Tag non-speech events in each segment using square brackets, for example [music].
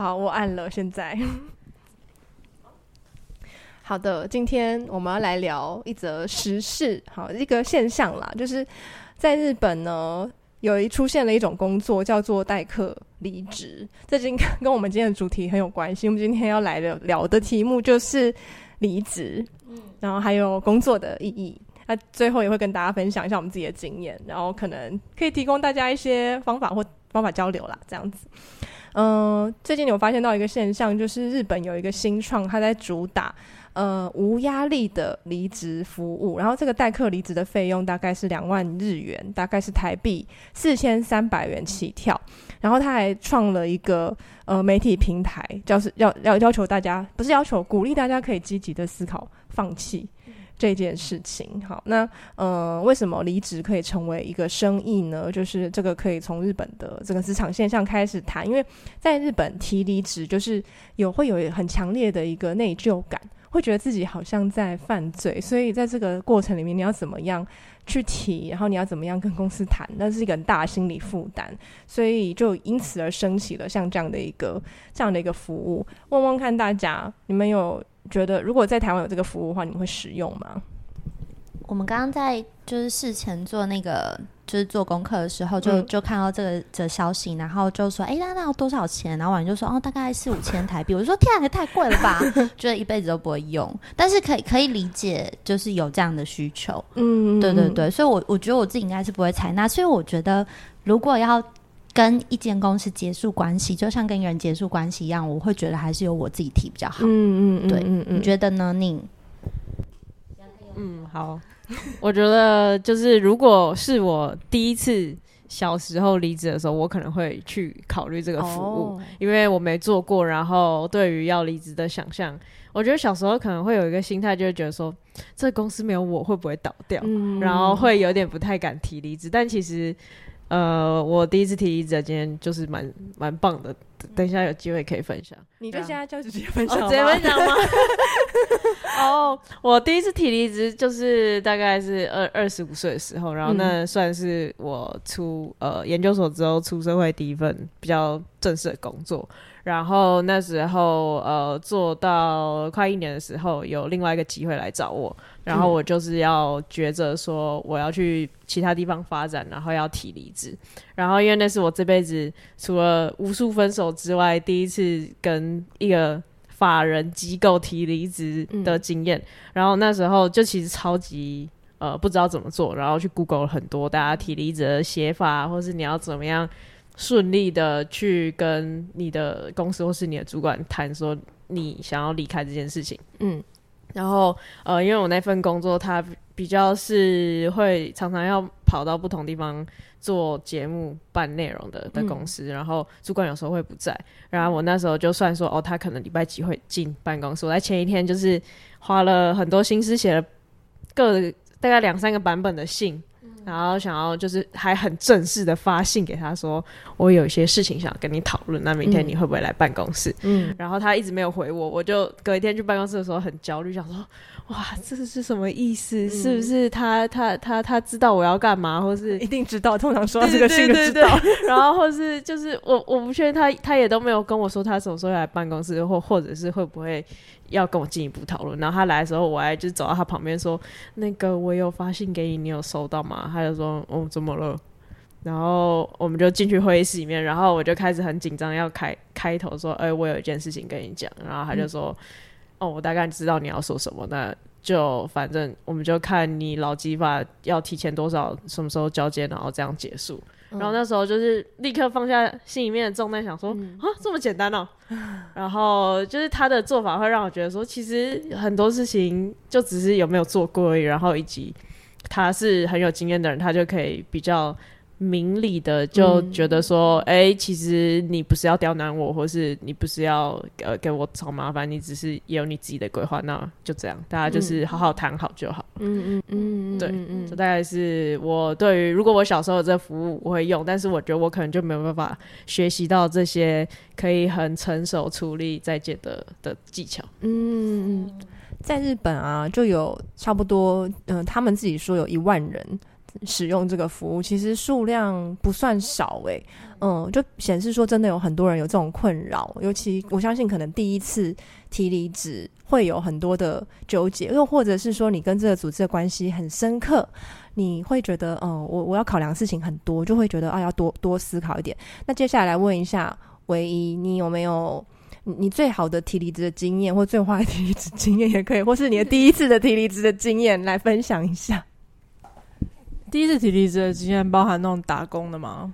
好，我按了。现在，[laughs] 好的，今天我们要来聊一则时事，好，一个现象啦，就是在日本呢，有一出现了一种工作叫做代课离职，这今跟我们今天的主题很有关系。我们今天要来的聊的题目就是离职，嗯然后还有工作的意义。那最后也会跟大家分享一下我们自己的经验，然后可能可以提供大家一些方法或方法交流啦，这样子。嗯、最近有发现到一个现象，就是日本有一个新创，它在主打呃无压力的离职服务，然后这个代客离职的费用大概是两万日元，大概是台币四千三百元起跳。然后他还创了一个呃媒体平台，就是要要要求大家，不是要求，鼓励大家可以积极的思考放弃。这件事情，好，那呃，为什么离职可以成为一个生意呢？就是这个可以从日本的这个职场现象开始谈，因为在日本提离职，就是有会有很强烈的一个内疚感，会觉得自己好像在犯罪，所以在这个过程里面，你要怎么样去提，然后你要怎么样跟公司谈，那是一个很大的心理负担，所以就因此而升起了像这样的一个这样的一个服务。问问看大家，你们有？觉得如果在台湾有这个服务的话，你们会使用吗？我们刚刚在就是事前做那个就是做功课的时候，就、嗯、就看到这个这消息，然后就说：“哎，那那要多少钱？”然后网友就说：“哦，大概四五千台币。”我就说：“天啊，也太贵了吧！” [laughs] 觉得一辈子都不会用，但是可以可以理解，就是有这样的需求。嗯，对对对，所以我我觉得我自己应该是不会采纳。所以我觉得如果要跟一间公司结束关系，就像跟一个人结束关系一样，我会觉得还是由我自己提比较好。嗯嗯，对，嗯嗯，你觉得呢？你？嗯，好，我觉得就是如果是我第一次小时候离职的时候，我可能会去考虑这个服务，哦，因为我没做过。然后对于要离职的想象，我觉得小时候可能会有一个心态，就会觉得说，这个公司没有我会不会倒掉，嗯，然后会有点不太敢提离职。但其实。呃，我第一次提离职，今天就是蛮蛮棒的。等一下有机会可以分享。你就现在就直接分享，直接分享吗？[laughs] 哦，oh, 我第一次提离职就是大概是二二十五岁的时候，然后那算是我出呃研究所之后出社会第一份比较正式的工作。然后那时候呃做到快一年的时候，有另外一个机会来找我。然后我就是要抉择说我要去其他地方发展，然后要提离职。然后因为那是我这辈子除了无数分手之外，第一次跟一个法人机构提离职的经验。嗯、然后那时候就其实超级呃不知道怎么做，然后去 Google 了很多大家提离职的写法，或是你要怎么样顺利的去跟你的公司或是你的主管谈说你想要离开这件事情。嗯。然后，呃，因为我那份工作，它比较是会常常要跑到不同地方做节目、办内容的的公司，嗯、然后主管有时候会不在。然后我那时候就算说，哦，他可能礼拜几会进办公室，我在前一天就是花了很多心思写了各大概两三个版本的信。然后想要就是还很正式的发信给他说，我有一些事情想跟你讨论，那明天你会不会来办公室？嗯，然后他一直没有回我，我就隔一天去办公室的时候很焦虑，想说，哇，这是什么意思？嗯、是不是他他他他知道我要干嘛，或是一定知道？通常说到这个信就知道。然后或是就是我我不确定他他也都没有跟我说他什么时候来办公室，或或者是会不会。要跟我进一步讨论，然后他来的时候，我还就走到他旁边说：“那个我有发信给你，你有收到吗？”他就说：“哦，怎么了？”然后我们就进去会议室里面，然后我就开始很紧张，要开开头说：“哎、欸，我有一件事情跟你讲。”然后他就说：“嗯、哦，我大概知道你要说什么，那就反正我们就看你劳基法要提前多少，什么时候交接，然后这样结束。”然后那时候就是立刻放下心里面的重担，想说啊、嗯，这么简单哦。然后就是他的做法会让我觉得说，其实很多事情就只是有没有做过而已。然后以及他是很有经验的人，他就可以比较。明理的就觉得说，哎、嗯欸，其实你不是要刁难我，或是你不是要呃给我找麻烦，你只是也有你自己的规划，那就这样，大家就是好好谈好就好。嗯嗯嗯，对，这大概是我对于如果我小时候有这服务我会用，但是我觉得我可能就没有办法学习到这些可以很成熟处理再见的的技巧。嗯嗯，在日本啊，就有差不多，嗯、呃，他们自己说有一万人。使用这个服务，其实数量不算少诶、欸。嗯，就显示说真的有很多人有这种困扰，尤其我相信可能第一次提离职会有很多的纠结，又或者是说你跟这个组织的关系很深刻，你会觉得，嗯，我我要考量的事情很多，就会觉得啊，要多多思考一点。那接下来来问一下唯一，你有没有你最好的提离职的经验，或最坏的提离职经验也可以，或是你的第一次的提离职的经验来分享一下？第一次提离职的经验包含那种打工的吗？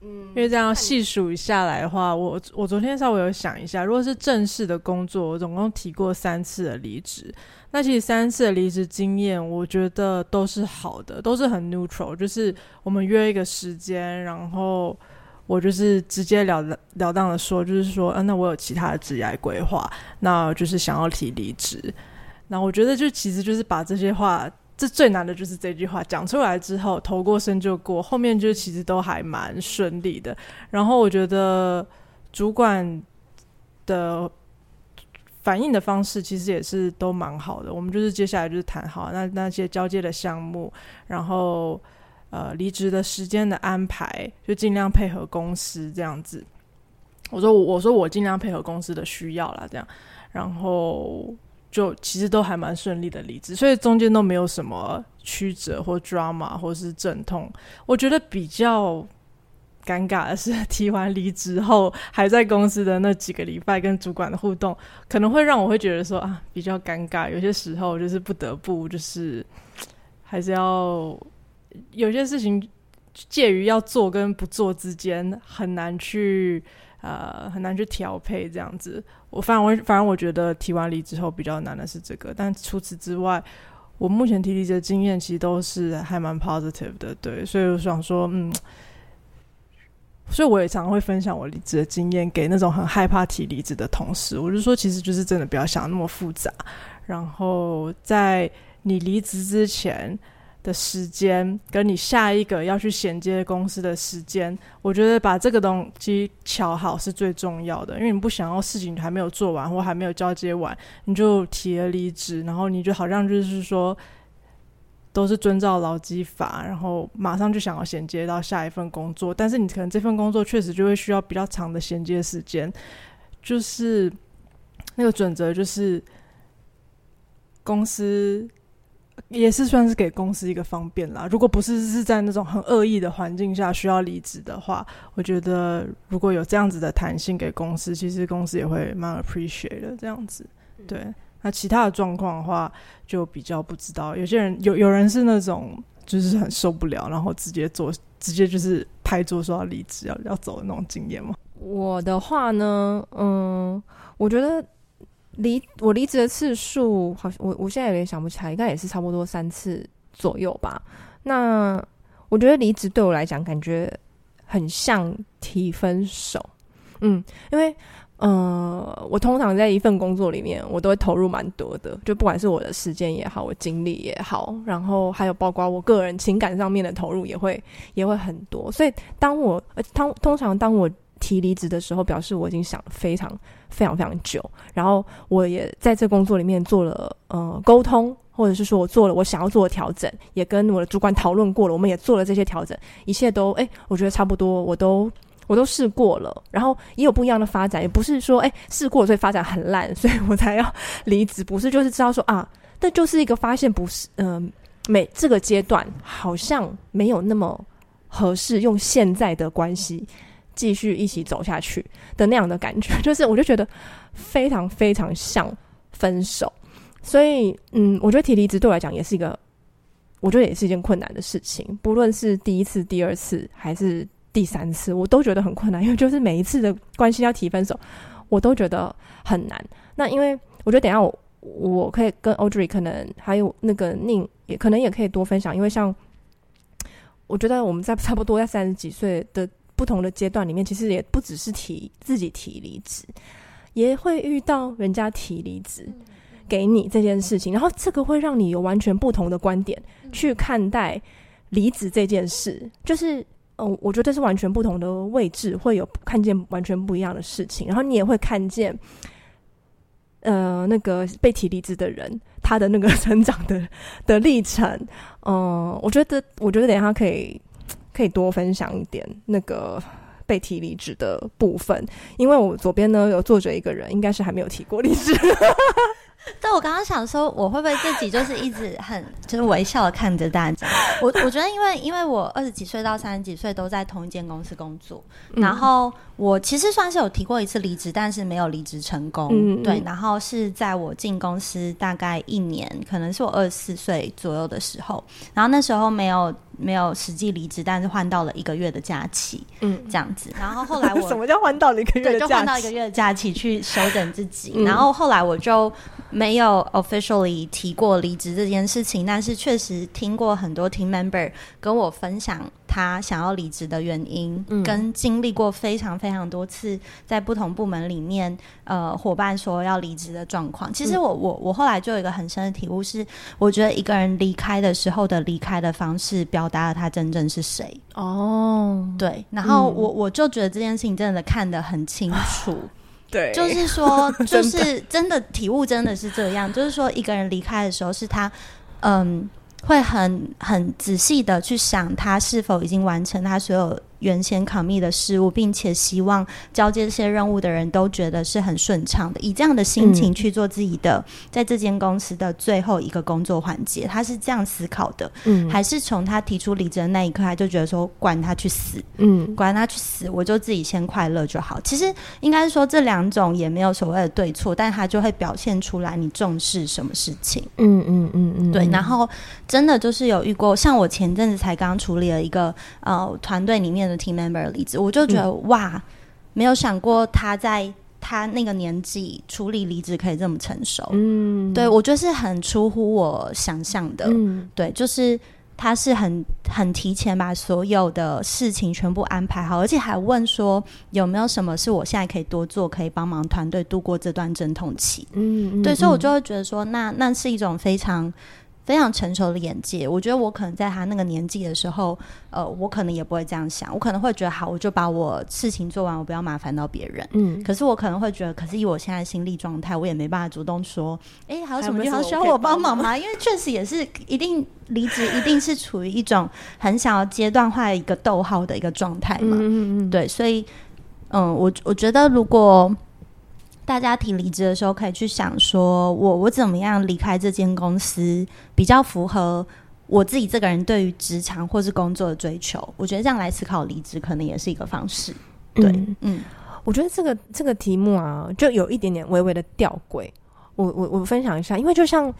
嗯，因为这样细数下来的话，我我昨天稍微有想一下，如果是正式的工作，我总共提过三次的离职。那其实三次的离职经验，我觉得都是好的，都是很 neutral，就是我们约一个时间，然后我就是直截了了当的说，就是说，嗯、啊，那我有其他的职业规划，那就是想要提离职。那我觉得就其实就是把这些话。这最难的就是这句话讲出来之后，头过身就过，后面就其实都还蛮顺利的。然后我觉得主管的反应的方式其实也是都蛮好的。我们就是接下来就是谈好那那些交接的项目，然后呃离职的时间的安排，就尽量配合公司这样子。我说我说我尽量配合公司的需要啦，这样，然后。就其实都还蛮顺利的离职，所以中间都没有什么曲折或 drama 或是阵痛。我觉得比较尴尬的是提完离职后还在公司的那几个礼拜跟主管的互动，可能会让我会觉得说啊比较尴尬。有些时候就是不得不就是 [sighs] 还是要有些事情介于要做跟不做之间，很难去。呃，很难去调配这样子。我反而我反而我觉得提完离职后比较难的是这个，但除此之外，我目前提离职的经验其实都是还蛮 positive 的，对。所以我想说，嗯，所以我也常会分享我离职的经验给那种很害怕提离职的同事。我就说，其实就是真的不要想那么复杂，然后在你离职之前。的时间跟你下一个要去衔接公司的时间，我觉得把这个东西瞧好是最重要的，因为你不想要事情还没有做完或还没有交接完，你就提了离职，然后你就好像就是说都是遵照劳基法，然后马上就想要衔接到下一份工作，但是你可能这份工作确实就会需要比较长的衔接时间，就是那个准则就是公司。也是算是给公司一个方便啦。如果不是是在那种很恶意的环境下需要离职的话，我觉得如果有这样子的弹性给公司，其实公司也会蛮 appreciate 的这样子。对，那其他的状况的话，就比较不知道。有些人有有人是那种就是很受不了，然后直接做，直接就是拍桌说要离职，要要走的那种经验吗？我的话呢，嗯，我觉得。离我离职的次数，好像我我现在有点想不起来，应该也是差不多三次左右吧。那我觉得离职对我来讲，感觉很像提分手。嗯，因为呃，我通常在一份工作里面，我都会投入蛮多的，就不管是我的时间也好，我精力也好，然后还有包括我个人情感上面的投入，也会也会很多。所以当我呃，通通常当我提离职的时候，表示我已经想非常非常非常久，然后我也在这工作里面做了呃沟通，或者是说我做了我想要做的调整，也跟我的主管讨论过了，我们也做了这些调整，一切都诶，我觉得差不多，我都我都试过了，然后也有不一样的发展，也不是说诶试过所以发展很烂，所以我才要 [laughs] 离职，不是，就是知道说啊，这就是一个发现，不是嗯、每这个阶段好像没有那么合适用现在的关系。继续一起走下去的那样的感觉，[laughs] 就是我就觉得非常非常像分手，所以嗯，我觉得提离职对我来讲也是一个，我觉得也是一件困难的事情。不论是第一次、第二次还是第三次，我都觉得很困难，因为就是每一次的关系要提分手，我都觉得很难。那因为我觉得等下我我可以跟 Audrey 可能还有那个宁也可能也可以多分享，因为像我觉得我们在差不多在三十几岁的。不同的阶段里面，其实也不只是提自己提离职，也会遇到人家提离职给你这件事情，然后这个会让你有完全不同的观点去看待离职这件事。就是，嗯，我觉得这是完全不同的位置，会有看见完全不一样的事情，然后你也会看见，呃，那个被提离职的人。他的那个成长的的历程。嗯，我觉得，我觉得等一下可以可以多分享一点那个被提离职的部分，因为我左边呢有坐着一个人，应该是还没有提过离职。[laughs] 对，我刚刚想说，我会不会自己就是一直很就是微笑的看着大家？我我觉得，因为因为我二十几岁到三十几岁都在同一间公司工作，嗯、然后我其实算是有提过一次离职，但是没有离职成功。嗯、对，然后是在我进公司大概一年，可能是我二十四岁左右的时候，然后那时候没有。没有实际离职，但是换到了一个月的假期，嗯，这样子。然后后来我 [laughs] 什么叫换到了一个月的假期？对，就换到一个月的假期去休整自己。嗯、然后后来我就没有 officially 提过离职这件事情，但是确实听过很多 team member 跟我分享。他想要离职的原因，嗯、跟经历过非常非常多次在不同部门里面，呃，伙伴说要离职的状况。其实我我我后来就有一个很深的体悟是，我觉得一个人离开的时候的离开的方式，表达了他真正是谁。哦，对。然后我、嗯、我就觉得这件事情真的看得很清楚。[laughs] 对，就是说，[laughs] 就是真的体悟真的是这样。就是说，一个人离开的时候，是他，嗯。会很很仔细的去想，他是否已经完成他所有。原先 commit 的事物，并且希望交接这些任务的人都觉得是很顺畅的，以这样的心情去做自己的，嗯、在这间公司的最后一个工作环节，他是这样思考的，嗯，还是从他提出离职的那一刻，他就觉得说，管他去死，嗯，管他去死，我就自己先快乐就好。其实应该是说，这两种也没有所谓的对错，但他就会表现出来你重视什么事情，嗯嗯嗯嗯，对。然后真的就是有遇过，像我前阵子才刚处理了一个呃团队里面的 team member 离职，我就觉得、嗯、哇，没有想过他在他那个年纪处理离职可以这么成熟。嗯，对，我觉得是很出乎我想象的。嗯，对，就是他是很很提前把所有的事情全部安排好，而且还问说有没有什么是我现在可以多做，可以帮忙团队度过这段阵痛期。嗯，对，所以我就会觉得说，那那是一种非常。非常成熟的眼界，我觉得我可能在他那个年纪的时候，呃，我可能也不会这样想，我可能会觉得好，我就把我事情做完，我不要麻烦到别人。嗯，可是我可能会觉得，可是以我现在心理状态，我也没办法主动说，哎、欸，还有什么地方需要我帮忙吗？因为确实也是一定离职，一定是处于一种很想要阶段化的一个逗号的一个状态嘛。嗯嗯，对，所以，嗯，我我觉得如果。大家提离职的时候，可以去想说，我我怎么样离开这间公司，比较符合我自己这个人对于职场或是工作的追求。我觉得这样来思考离职，可能也是一个方式。对，嗯，嗯，我觉得这个这个题目啊，就有一点点微微的吊诡。我我我分享一下，因为就像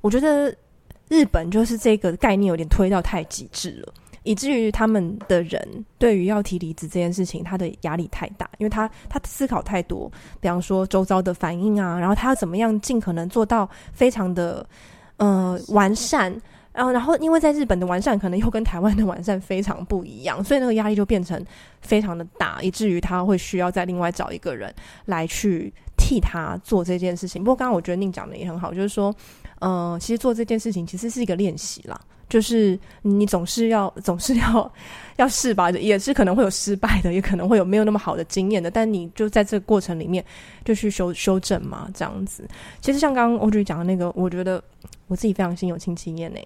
我觉得日本就是这个概念有点推到太极致了。以至于他们的人对于要提离职这件事情，他的压力太大，因为他他思考太多，比方说周遭的反应啊，然后他要怎么样尽可能做到非常的呃完善，然后然后因为在日本的完善可能又跟台湾的完善非常不一样，所以那个压力就变成非常的大，以至于他会需要再另外找一个人来去替他做这件事情。不过刚刚我觉得宁讲的也很好，就是说，呃，其实做这件事情其实是一个练习啦。就是你总是要总是要要试吧，也是可能会有失败的，也可能会有没有那么好的经验的。但你就在这个过程里面就去修修正嘛，这样子。其实像刚刚欧剧讲的那个，我觉得我自己非常心有戚戚焉呢。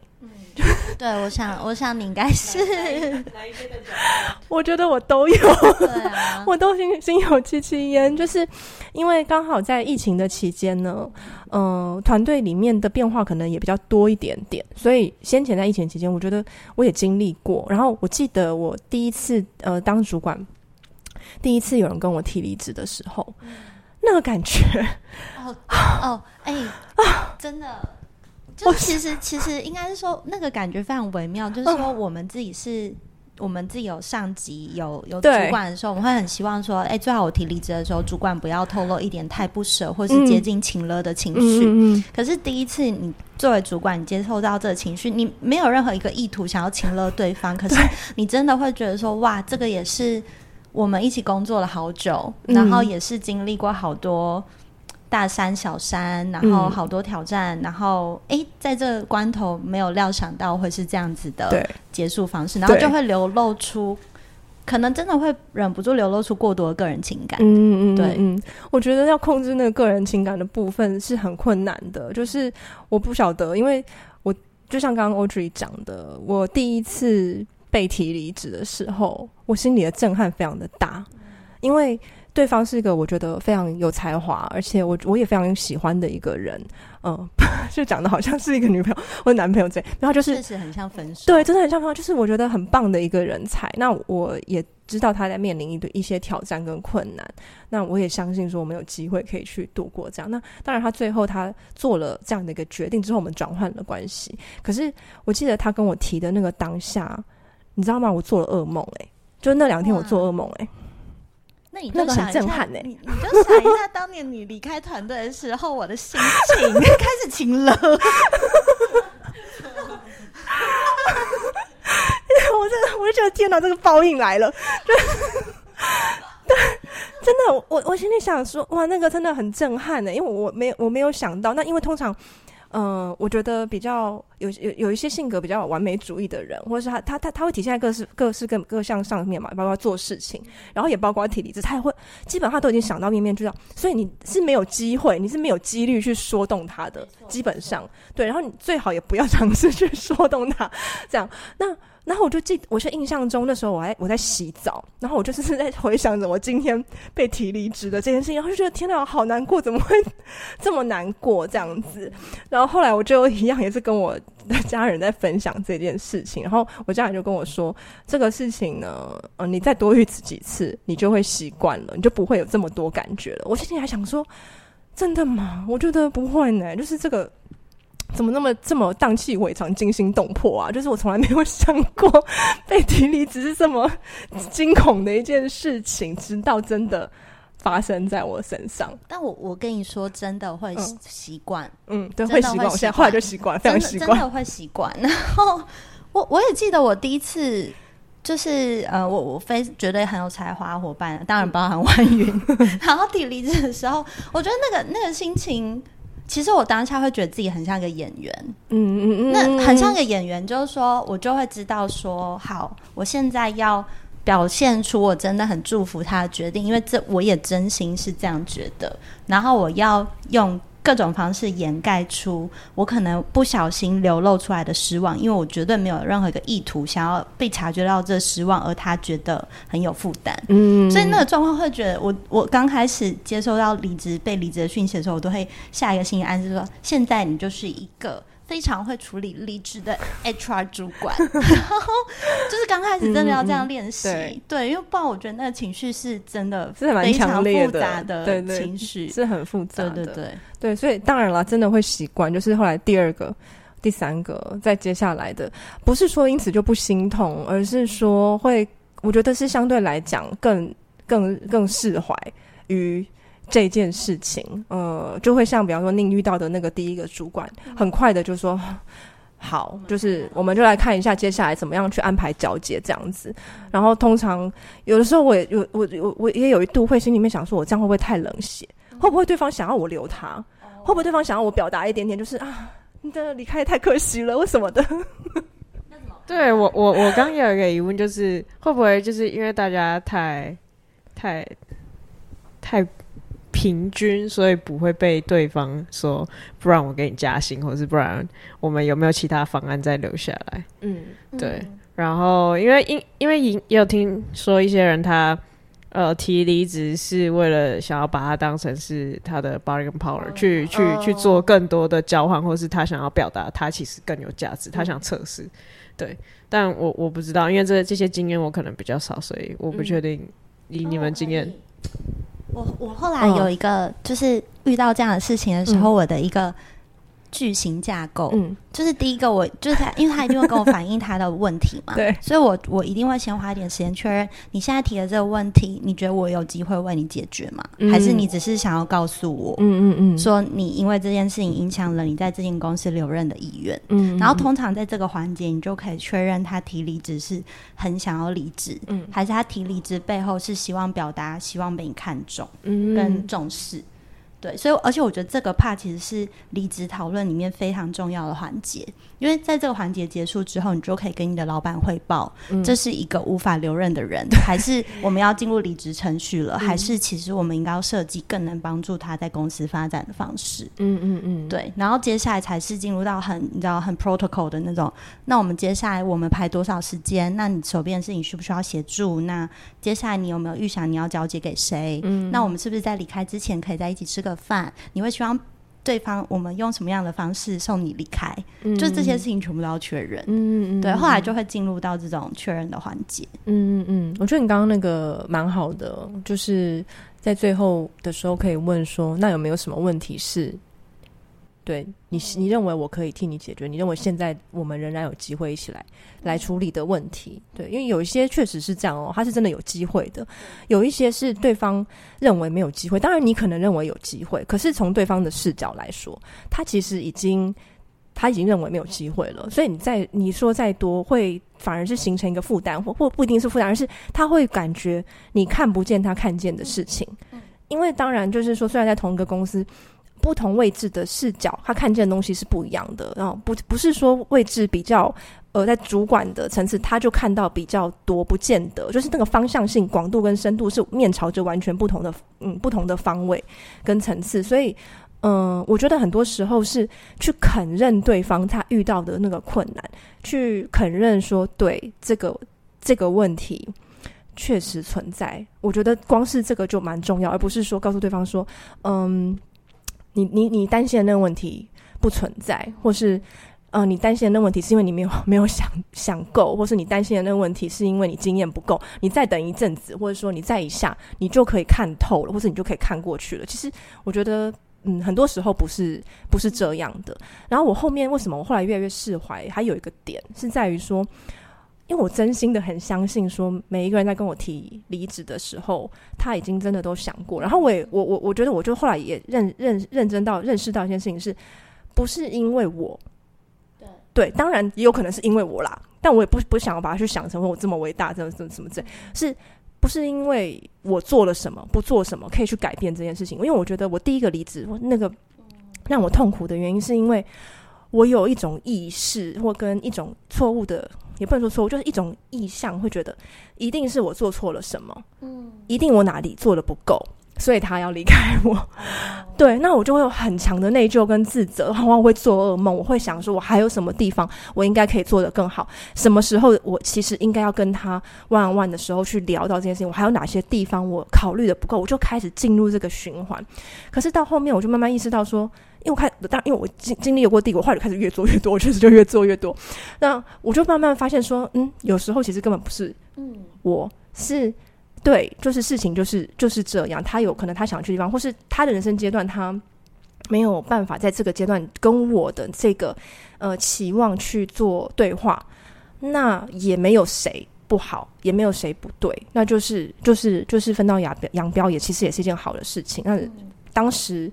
[laughs] 对，我想，我想你应该是哪一边的？[laughs] 我觉得我都有，啊，[laughs] 我都心心有戚戚焉，就是因为刚好在疫情的期间呢，嗯、呃，团队里面的变化可能也比较多一点点，所以先前在疫情期间，我觉得我也经历过。然后我记得我第一次呃当主管，第一次有人跟我提离职的时候，那个感觉，哦哦，哎啊，真的。就其实其实应该是说，那个感觉非常微妙，就是说我们自己是，我们自己有上级有有主管的时候，我们会很希望说，哎，最好我提离职的时候，主管不要透露一点太不舍或是接近情勒的情绪。可是第一次你作为主管，你接受到这个情绪，你没有任何一个意图想要情勒对方，可是你真的会觉得说，哇，这个也是我们一起工作了好久，然后也是经历过好多。大山小山，然后好多挑战，嗯、然后哎，在这个关头没有料想到会是这样子的结束方式，然后就会流露出可能真的会忍不住流露出过多的个人情感。嗯嗯，对，嗯，我觉得要控制那个个人情感的部分是很困难的。就是我不晓得，因为我就像刚刚 Audrey 讲的，我第一次被提离职的时候，我心里的震撼非常的大，因为。对方是一个我觉得非常有才华，而且我我也非常喜欢的一个人，嗯，[laughs] 就讲的好像是一个女朋友或男朋友这样，然后就是确实很像分手，对，真的很像分手，就是我觉得很棒的一个人才。那我也知道他在面临一堆一些挑战跟困难，那我也相信说我们有机会可以去度过这样。那当然，他最后他做了这样的一个决定之后，我们转换了关系。可是我记得他跟我提的那个当下，你知道吗？我做了噩梦，哎，就那两天我做噩梦，哎。那你就想一下，那个很震撼欸、你你就想一下，当年你离开团队的时候，我的心情 [laughs] 开始晴了。[laughs] 我真的，我就觉得天哪，这个报应来了。对，真的，我我心里想说，哇，那个真的很震撼的，因为我没有我没有想到，那因为通常。嗯、呃，我觉得比较有有有一些性格比较完美主义的人，或者是他他他他会体现在各式各式各各项上面嘛，包括做事情，然后也包括体力，这他也会基本上都已经想到面面俱到，所以你是没有机会，你是没有几率去说动他的，基本上对，然后你最好也不要尝试去 [laughs] 说动他，这样那。然后我就记，我是印象中那时候我还我在洗澡，然后我就是在回想着我今天被提离职的这件事情，然后就觉得天哪，好难过，怎么会这么难过这样子？[laughs] 然后后来我就一样也是跟我的家人在分享这件事情，然后我家人就跟我说，这个事情呢，呃，你再多遇几次，你就会习惯了，你就不会有这么多感觉了。我心里还想说，真的吗？我觉得不会呢，就是这个。怎么那么这么荡气回肠、惊心动魄啊？就是我从来没有想过被提离职是这么惊恐的一件事情，直到真的发生在我身上。但我我跟你说，真的会习惯，嗯，对，会习惯。我现在后来就习惯，非常习惯，真的会习惯。然后我我也记得我第一次就是呃，我我非绝对很有才华伙伴，当然包含万云。[laughs] 然后提离职的时候，我觉得那个那个心情。其实我当下会觉得自己很像一个演员，嗯嗯嗯，那很像一个演员，就是说我就会知道说，好，我现在要表现出我真的很祝福他的决定，因为这我也真心是这样觉得，然后我要用。各种方式掩盖出我可能不小心流露出来的失望，因为我绝对没有任何一个意图想要被察觉到这失望，而他觉得很有负担。嗯，所以那个状况会觉得我，我我刚开始接收到离职被离职的讯息的时候，我都会下一个心理暗示说：现在你就是一个。非常会处理离职的 HR 主管，[laughs] 然后就是刚开始真的要这样练习，嗯，对，对，因为不然我觉得那个情绪是真的是蛮强烈的，对对，情绪是很复杂的，对对对，对，所以当然了，真的会习惯。就是后来第二个、第三个，再接下来的，不是说因此就不心痛，而是说会，我觉得是相对来讲更、更、更释怀于。这件事情，呃，就会像比方说，您遇到的那个第一个主管，很快的就说好，就是我们就来看一下接下来怎么样去安排交接这样子。然后通常有的时候，我也有我我我也有一度会心里面想说，我这样会不会太冷血？会不会对方想要我留他？会不会对方想要我表达一点点，就是啊，你的离开也太可惜了，为什么的？对我我我刚有一个疑问，就是会不会就是因为大家太太太。平均，所以不会被对方说，不然我给你加薪，或是不然我们有没有其他方案再留下来？嗯，对。然后因为因因为也有听说一些人他呃提离职是为了想要把它当成是他的 bargaining power，哦，去去，哦，去做更多的交换，或是他想要表达他其实更有价值，他想测试。对，但我我不知道，因为这这些经验我可能比较少，所以我不确定以你们经验。嗯哦我我后来有一个，就是遇到这样的事情的时候，我的一个。句型架构，嗯，就是第一个，我就是他，[laughs] 因为他一定会跟我反映他的问题嘛，对，所以我我一定会先花一点时间确认你现在提的这个问题，你觉得我有机会为你解决吗？嗯、还是你只是想要告诉我，嗯嗯嗯，说你因为这件事情影响了你在这间公司留任的意愿，嗯，然后通常在这个环节，你就可以确认他提离职是很想要离职，嗯，还是他提离职背后是希望表达希望被你看重，嗯，跟重视。对，所以而且我觉得这个怕其实是离职讨论里面非常重要的环节，因为在这个环节结束之后，你就可以跟你的老板汇报，嗯、这是一个无法留任的人，[laughs] 还是我们要进入离职程序了，嗯、还是其实我们应该要设计更能帮助他在公司发展的方式。嗯嗯嗯，对，然后接下来才是进入到很你知道很 protocol 的那种，那我们接下来我们排多少时间？那你手边的事情需不需要协助？那接下来你有没有预想你要交接给谁？嗯，那我们是不是在离开之前可以在一起吃个饭，你会希望对方我们用什么样的方式送你离开？嗯，就这些事情全部都要确认。嗯嗯，对，后来就会进入到这种确认的环节。嗯嗯嗯，我觉得你刚刚那个蛮好的，就是在最后的时候可以问说，那有没有什么问题是？对你，你认为我可以替你解决？你认为现在我们仍然有机会一起来来处理的问题？对，因为有一些确实是这样哦，他是真的有机会的；有一些是对方认为没有机会。当然，你可能认为有机会，可是从对方的视角来说，他其实已经他已经认为没有机会了。所以你再你说再多，会反而是形成一个负担，或或不一定是负担，而是他会感觉你看不见他看见的事情。因为当然就是说，虽然在同一个公司。不同位置的视角，他看见的东西是不一样的。然后不不是说位置比较，呃，在主管的层次，他就看到比较多，不见得就是那个方向性、广度跟深度是面朝着完全不同的，嗯，不同的方位跟层次。所以，嗯、我觉得很多时候是去肯认对方他遇到的那个困难，去肯认说，对这个这个问题确实存在。我觉得光是这个就蛮重要，而不是说告诉对方说，嗯。你你你担心的那个问题不存在，或是呃，你担心的那个问题是因为你没有 [laughs] 没有想想够，或是你担心的那个问题是因为你经验不够。你再等一阵子，或者说你再一下，你就可以看透了，或者你就可以看过去了。其实我觉得，嗯，很多时候不是不是这样的。然后我后面为什么我后来越来越释怀？还有一个点是在于说。因为我真心的很相信，说每一个人在跟我提离职的时候，他已经真的都想过。然后我也我我我觉得，我就后来也认认认真到认识到一件事情是，是不是因为我？对对，当然也有可能是因为我啦。但我也不不想要把它去想成我这么伟大，这么这么什么这，是不是因为我做了什么，不做什么可以去改变这件事情？因为我觉得我第一个离职，那个让我痛苦的原因，是因为我有一种意识或跟一种错误的。也不能说错误，就是一种意向，会觉得一定是我做错了什么，嗯，一定我哪里做的不够，所以他要离开我。嗯、对，那我就会有很强的内疚跟自责，往往我会做噩梦，我会想说，我还有什么地方我应该可以做得更好？什么时候我其实应该要跟他 one on one 的时候去聊到这件事情？我还有哪些地方我考虑的不够？我就开始进入这个循环。可是到后面，我就慢慢意识到说。因为我看，当因为我经经历有过帝国，后来就开始越做越多，我确实就越做越多。那我就慢慢发现说，嗯，有时候其实根本不是，嗯，我是对，就是事情就是就是这样。他有可能他想去的地方，或是他的人生阶段，他没有办法在这个阶段跟我的这个呃期望去做对话。那也没有谁不好，也没有谁不对，那就是就是就是分道扬扬镳，也其实也是一件好的事情。那当时。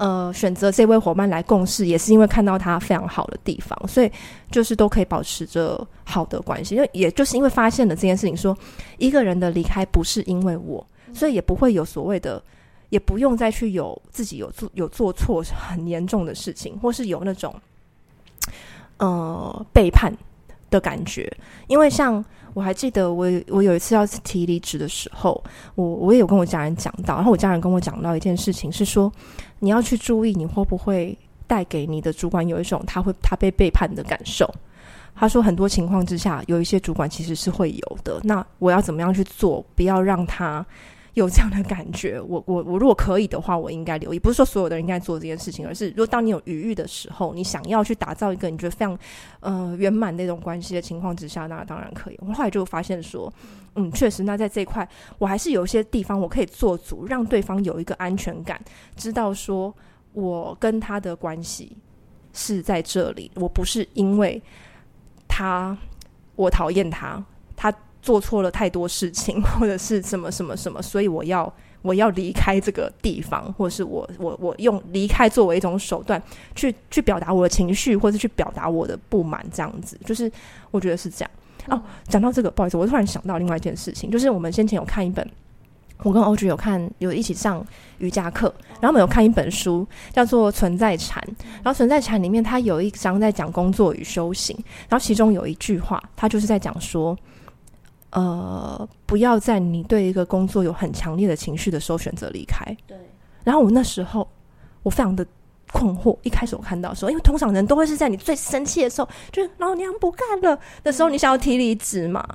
呃，选择这位伙伴来共事，也是因为看到他非常好的地方，所以就是都可以保持着好的关系。因为也就是因为发现了这件事情，说一个人的离开不是因为我，所以也不会有所谓的，也不用再去有自己有做有做错很严重的事情，或是有那种呃背叛的感觉。因为像我还记得我，我有一次要提离职的时候，我我也有跟我家人讲到，然后我家人跟我讲到一件事情是说。你要去注意，你会不会带给你的主管有一种他会他被背叛的感受？他说，很多情况之下，有一些主管其实是会有的。那我要怎么样去做，不要让他有这样的感觉？我我我如果可以的话，我应该留意。不是说所有的人应该做这件事情，而是如果当你有余裕的时候，你想要去打造一个你觉得非常呃圆满那种关系的情况之下，那当然可以。我后来就发现说。嗯，确实，那在这一块，我还是有一些地方我可以做足，让对方有一个安全感，知道说我跟他的关系是在这里，我不是因为他我讨厌他，他做错了太多事情，[laughs] 或者是什么什么什么，所以我要我要离开这个地方，或者是我我我用离开作为一种手段去去表达我的情绪，或者去表达我的不满，这样子，就是我觉得是这样。哦，讲到这个，不好意思，我突然想到另外一件事情，就是我们先前有看一本我跟 Audrey 有看，有一起上瑜伽课，然后我们有看一本书，叫做《存在禅》。然后《存在禅》里面，它有一章在讲工作与修行，然后其中有一句话，它就是在讲说，呃，不要在你对一个工作有很强烈的情绪的时候选择离开。对。然后我那时候我非常的困惑，一开始我看到说，因为通常人都会是在你最生气的时候，就是老娘不干了的时候，你想要提离职嘛，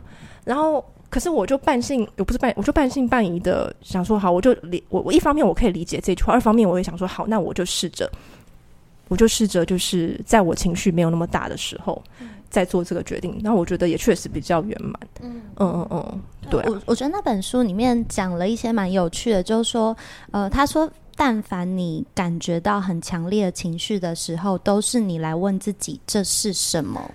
然后。可是我就半信，我不是半，我就半信半疑的想说，好，我就理我我一方面我可以理解这句话，二方面我也想说，好，那我就试着，我就试着，就是在我情绪没有那么大的时候，再做这个决定。那我觉得也确实比较圆满。嗯嗯嗯嗯，对啊。我我觉得那本书里面讲了一些蛮有趣的，就是说，呃，他说，但凡你感觉到很强烈的情绪的时候，都是你来问自己这是什么。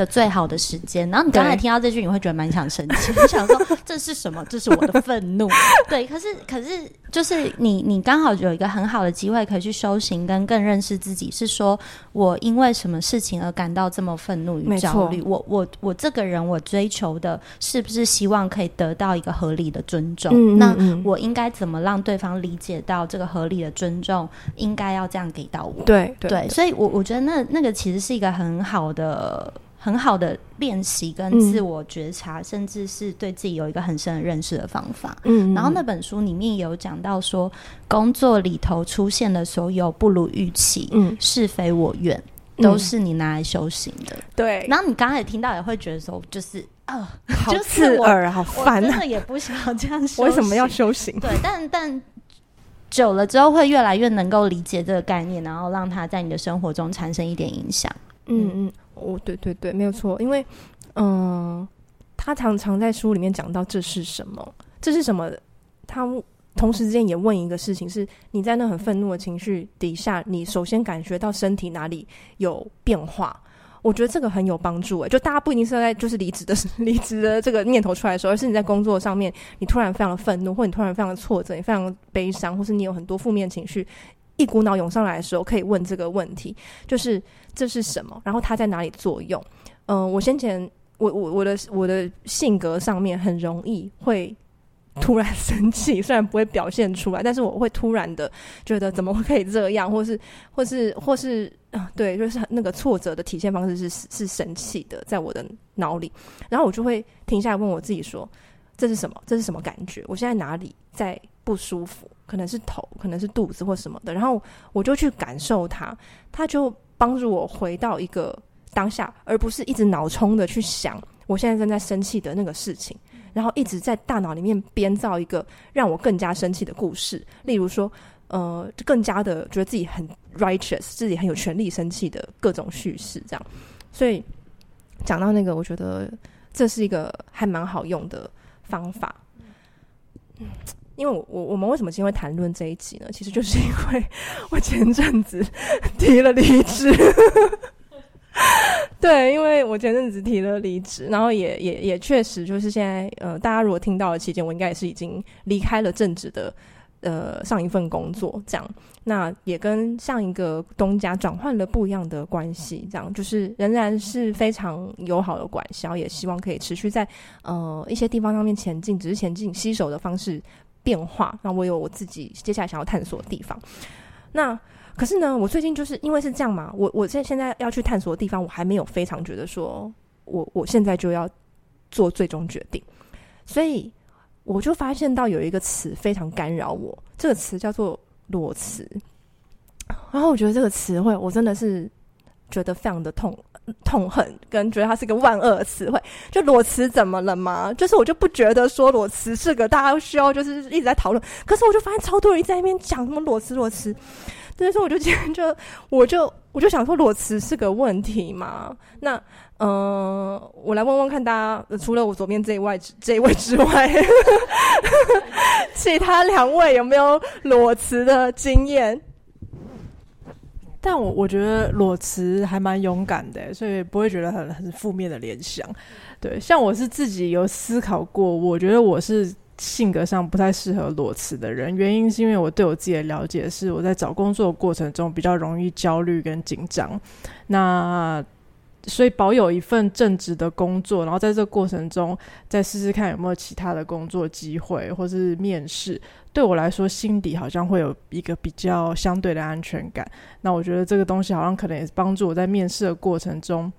的最好的时间，然后你刚才听到这句，你会觉得蛮想生气，你 [laughs] 想说这是什么？这是我的愤怒。[laughs] 对，可是可是就是你你刚好有一个很好的机会可以去修行，跟更认识自己。是说我因为什么事情而感到这么愤怒与焦虑？我我我这个人，我追求的是不是希望可以得到一个合理的尊重？嗯嗯嗯，那我应该怎么让对方理解到这个合理的尊重应该要这样给到我？对对，对，所以我我觉得那那个其实是一个很好的。很好的练习跟自我觉察，嗯，甚至是对自己有一个很深的认识的方法。嗯，然后那本书里面有讲到说，工作里头出现的所有不如预期、嗯，是非我愿，都是你拿来修行的。对。然后你刚才也听到，也会觉得说，就是啊，好 [laughs] 刺耳，好烦啊，真的也不想要这样修。为什么要修行？对，但但久了之后，会越来越能够理解这个概念，然后让它在你的生活中产生一点影响。嗯嗯。哦，对对对，没有错，因为，嗯、他常常在书里面讲到这是什么，这是什么？他同时之间也问一个事情是：你在那很愤怒的情绪底下，你首先感觉到身体哪里有变化？我觉得这个很有帮助。诶，就大家不一定是在就是离职的 [laughs] 离职的这个念头出来的时候，而是你在工作上面，你突然非常的愤怒，或你突然非常的挫折，你非常悲伤，或是你有很多负面情绪。一股脑涌上来的时候，可以问这个问题，就是这是什么？然后它在哪里作用？嗯、我先前我我我的我的性格上面很容易会突然生气，[laughs] 虽然不会表现出来，但是我会突然的觉得怎么会可以这样，或是或是或是啊，对，就是那个挫折的体现方式是是生气的，在我的脑里，然后我就会停下来问我自己说：这是什么？这是什么感觉？我现在哪里在不舒服？可能是头，可能是肚子或什么的，然后我就去感受它，它就帮助我回到一个当下，而不是一直脑冲的去想我现在正在生气的那个事情，然后一直在大脑里面编造一个让我更加生气的故事，例如说，呃，更加的觉得自己很 righteous，自己很有权利生气的各种叙事，这样。所以讲到那个，我觉得这是一个还蛮好用的方法。因为我我我们为什么今天会谈论这一集呢？其实就是因为我前阵子提了离职，对，因为我前阵子提了离职，然后也也也确实就是现在呃，大家如果听到的期间，我应该也是已经离开了正职的呃上一份工作，这样，那也跟上一个东家转换了不一样的关系，这样就是仍然是非常友好的关系，然后也希望可以持续在呃一些地方上面前进，只是前进携手的方式。变化，那我有我自己接下来想要探索的地方。那可是呢，我最近就是因为是这样嘛，我我现现在要去探索的地方，我还没有非常觉得说我我现在就要做最终决定，所以我就发现到有一个词非常干扰我，这个词叫做裸辞。然后我觉得这个词汇，我真的是觉得非常的痛。痛恨跟觉得它是个万恶词汇，就裸辞怎么了吗？就是我就不觉得说裸辞是个大家需要就是一直在讨论，可是我就发现超多人在那边讲什么裸辞裸辞，所以说我就今天就我就我就想说裸辞是个问题嘛？那嗯、我来问问看大家，除了我左边这一位这一位之外，[laughs] 其他两位有没有裸辞的经验？但我我觉得裸辞还蛮勇敢的，所以不会觉得很很负面的联想。对，像我是自己有思考过，我觉得我是性格上不太适合裸辞的人，原因是因为我对我自己的了解是我在找工作的过程中比较容易焦虑跟紧张。那所以保有一份正职的工作，然后在这个过程中再试试看有没有其他的工作机会，或是面试。对我来说，心底好像会有一个比较相对的安全感。那我觉得这个东西好像可能也是帮助我在面试的过程中，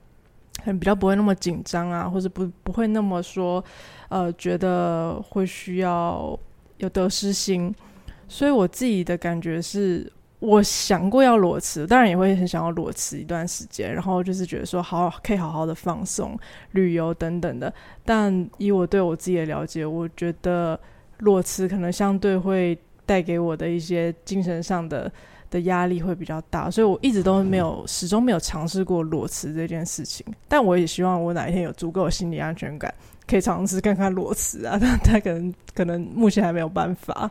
很比较不会那么紧张啊，或者不不会那么说，呃，觉得会需要有得失心。所以我自己的感觉是。我想过要裸辞，当然也会很想要裸辞一段时间，然后就是觉得说好可以好好的放松、旅游等等的。但以我对我自己的了解，我觉得裸辞可能相对会带给我的一些精神上的的压力会比较大，所以我一直都没有始终没有尝试过裸辞这件事情。但我也希望我哪一天有足够的心理安全感，可以尝试看看裸辞啊。但他可能可能目前还没有办法。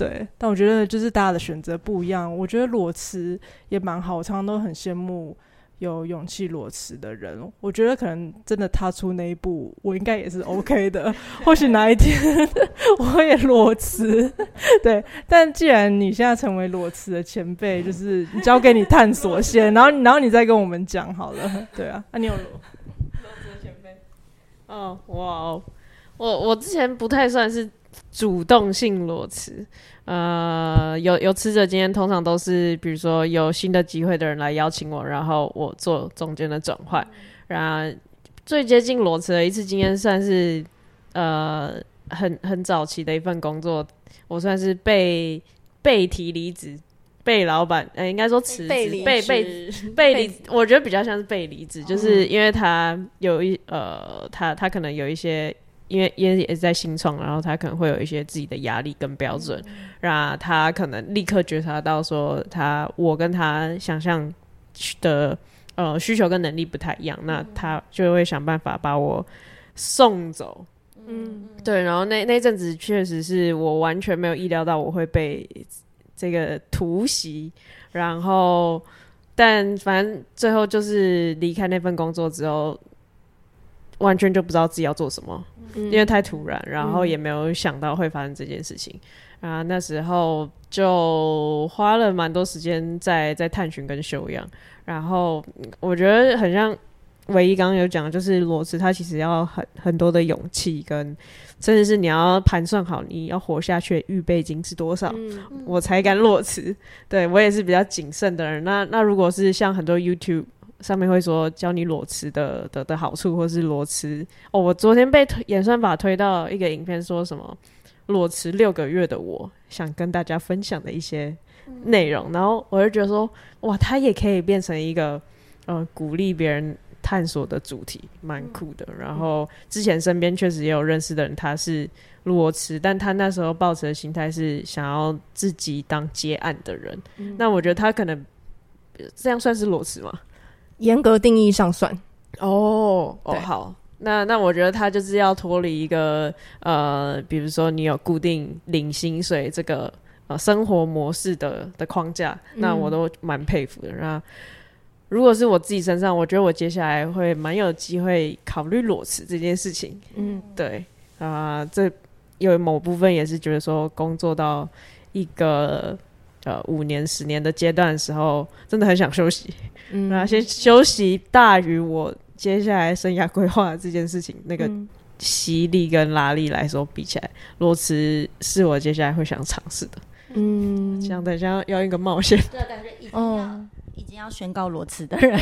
对，但我觉得就是大家的选择不一样。我觉得裸辞也蛮好，我常常都很羡慕有勇气裸辞的人。我觉得可能真的踏出那一步，我应该也是 [laughs] OK 的。或许哪一天 [laughs] 我也裸辞，对。但既然你现在成为裸辞的前辈，就是交给你探索先，然后然后你再跟我们讲好了。对啊，啊，你有裸裸辞的前辈？哦，哇哦，我我之前不太算是。主动性裸辞，呃，有有辞者今天，通常都是比如说有新的机会的人来邀请我，然后我做中间的转换。然后最接近裸辞的一次经验，算是呃很很早期的一份工作，我算是被被提离职，被老板，呃，应该说辞职，被被被离，我觉得比较像是被离职，就是因为他有一呃，他他可能有一些。因为也也是在新创，然后他可能会有一些自己的压力跟标准，那、嗯、他可能立刻觉察到说他我跟他想象的呃需求跟能力不太一样，嗯、那他就会想办法把我送走。嗯，对，然后那那阵子确实是我完全没有意料到我会被这个突袭，然后但反正最后就是离开那份工作之后。完全就不知道自己要做什么，嗯、因为太突然，然后也没有想到会发生这件事情。嗯、啊，那时候就花了蛮多时间在在探寻跟修养。然后我觉得很像唯一刚刚有讲，就是裸辞，它其实要很很多的勇气，跟甚至是你要盘算好你要活下去的预备金是多少，嗯、我才敢裸辞。对，我也是比较谨慎的人。那那如果是像很多 YouTube。上面会说教你裸辞的的的好处，或是裸辞哦。我昨天被推演算法推到一个影片，说什么裸辞六个月的我想跟大家分享的一些内容，然后我就觉得说哇，它也可以变成一个呃鼓励别人探索的主题，蛮酷的。然后之前身边确实也有认识的人，他是裸辞，但他那时候抱持的心态是想要自己当接案的人。嗯、那我觉得他可能这样算是裸辞吗？严格定义上算哦哦好，那那我觉得他就是要脱离一个呃，比如说你有固定领薪水这个呃生活模式的的框架，嗯、那我都蛮佩服的。那如果是我自己身上，我觉得我接下来会蛮有机会考虑裸辞这件事情。嗯，对啊、呃，这有某部分也是觉得说工作到一个呃五年十年的阶段的时候，真的很想休息。嗯，那先休息大于我接下来生涯规划这件事情，那个吸力跟拉力来说比起来，裸辞是我接下来会想尝试的。嗯，想等一下要一个冒险，对，感觉已经要、嗯、已经要宣告裸辞的人，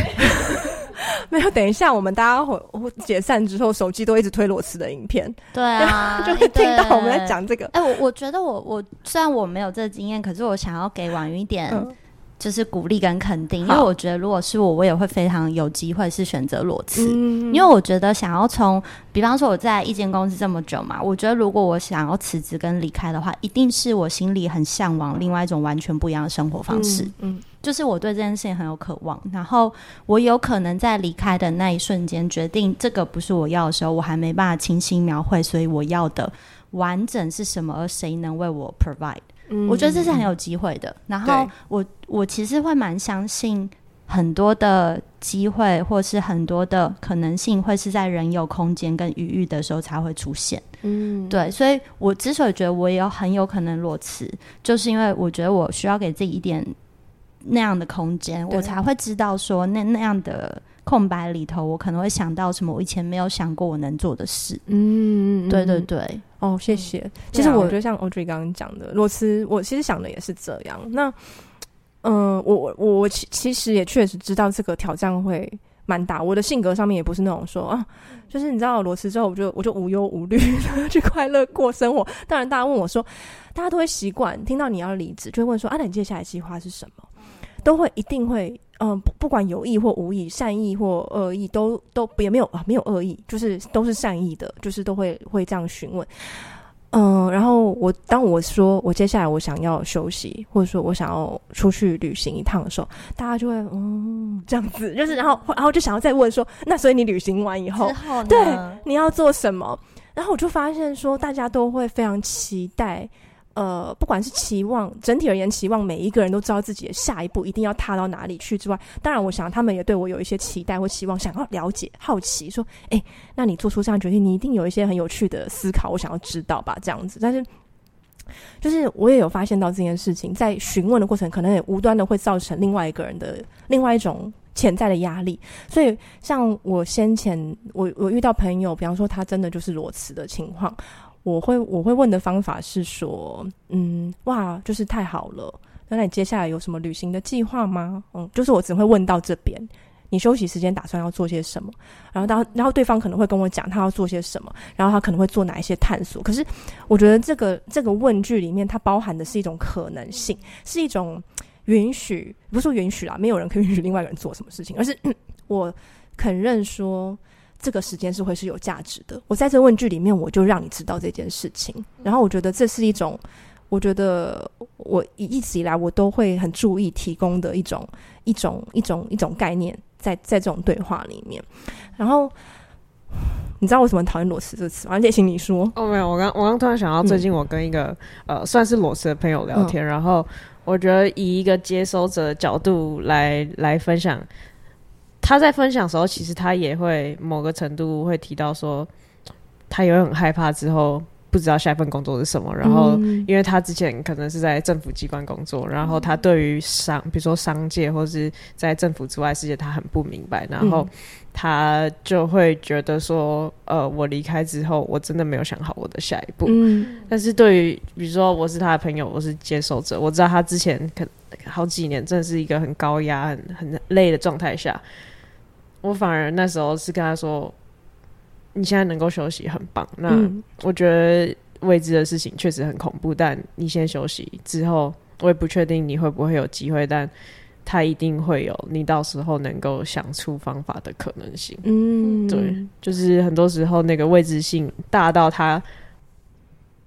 [laughs] 没有。等一下，我们大家会解散之后，手机都一直推裸辞的影片，对啊，[laughs] 就会听到我们在讲这个。哎、欸，我我觉得我我虽然我没有这个经验，可是我想要给婉瑜一点。嗯就是鼓励跟肯定，因为我觉得如果是我，我也会非常有机会是选择裸辞，嗯、因为我觉得想要从，比方说我在一间公司这么久嘛，我觉得如果我想要辞职跟离开的话，一定是我心里很向往另外一种完全不一样的生活方式，嗯，嗯。就是我对这件事情很有渴望，然后我有可能在离开的那一瞬间决定这个不是我要的时候，我还没办法清晰描绘，所以我要的完整是什么，而谁能为我 provide？我觉得这是很有机会的。然后我我其实会蛮相信很多的机会，或是很多的可能性，会是在人有空间跟余裕的时候才会出现。嗯，对。所以我之所以觉得我也有很有可能裸辞，就是因为我觉得我需要给自己一点那样的空间，我才会知道说那那样的空白里头，我可能会想到什么我以前没有想过我能做的事。嗯，对对对。哦，谢谢。其实我觉得像 Audrey 刚刚讲的，裸辞，我其实想的也是这样。那，嗯、呃，我我我其其实也确实知道这个挑战会蛮大。我的性格上面也不是那种说啊，就是你知道裸辞之后，我就我就无忧无虑的 [laughs] 去快乐过生活。当然，大家问我说，大家都会习惯听到你要离职，就会问说啊，那你接下来计划是什么？都会一定会，嗯、呃，不不管有意或无意，善意或恶意，都都也没有啊，没有恶意，就是都是善意的，就是都会会这样询问。嗯、呃，然后我当我说我接下来我想要休息，或者说我想要出去旅行一趟的时候，大家就会嗯这样子，就是然后然后就想要再问说，那所以你旅行完以后，后对你要做什么？然后我就发现说，大家都会非常期待。呃，不管是期望整体而言，期望每一个人都知道自己的下一步一定要踏到哪里去之外，当然，我想他们也对我有一些期待或期望，想要了解、好奇，说，哎，那你做出这样决定，你一定有一些很有趣的思考，我想要知道吧？这样子，但是，就是我也有发现到这件事情，在询问的过程，可能也无端的会造成另外一个人的另外一种潜在的压力。所以，像我先前，我我遇到朋友，比方说他真的就是裸辞的情况。我会我会问的方法是说，嗯，哇，就是太好了。那你接下来有什么旅行的计划吗？嗯，就是我只会问到这边，你休息时间打算要做些什么？然后当然后对方可能会跟我讲他要做些什么，然后他可能会做哪一些探索。可是我觉得这个这个问句里面，它包含的是一种可能性，是一种允许，不是说允许啦，没有人可以允许另外一个人做什么事情，而是 [clears throat] 我肯认说。这个时间是会是有价值的。我在这问句里面，我就让你知道这件事情。然后我觉得这是一种，我觉得我一直以来我都会很注意提供的一种一种一种一种概念，在在这种对话里面。然后你知道为什么讨厌裸辞这个词吗？叶请，你说。哦，没有，我刚我刚突然想到，最近我跟一个、嗯、呃算是裸辞的朋友聊天，嗯、然后我觉得以一个接收者的角度来来分享。他在分享的时候，其实他也会某个程度会提到说，他也会很害怕之后不知道下一份工作是什么。然后，因为他之前可能是在政府机关工作，然后他对于商，比如说商界或是在政府之外世界，他很不明白。然后他就会觉得说，呃，我离开之后，我真的没有想好我的下一步。但是对于比如说我是他的朋友，我是接受者，我知道他之前可好几年真的是一个很高压、很很累的状态下。我反而那时候是跟他说：“你现在能够休息很棒。”那我觉得未知的事情确实很恐怖，但你先休息之后，我也不确定你会不会有机会，但他一定会有，你到时候能够想出方法的可能性。嗯，对，就是很多时候那个未知性大到他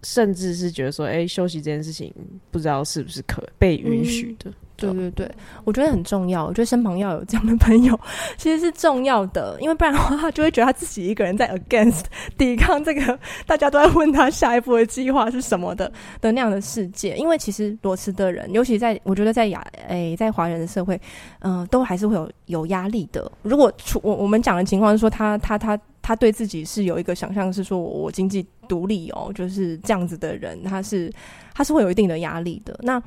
甚至是觉得说：“哎、欸，休息这件事情不知道是不是可被允许的。嗯”对对对，我觉得很重要。我觉得身旁要有这样的朋友，其实是重要的，因为不然的话，他就会觉得他自己一个人在 against [laughs] 抵抗这个大家都在问他下一步的计划是什么的的那样的世界。因为其实裸辞的人，尤其在我觉得在亚诶在华人的社会，嗯、都还是会有有压力的。如果出我我们讲的情况是说他，他他他对自己是有一个想象，是说我我经济独立哦，就是这样子的人，他是他是会有一定的压力的。那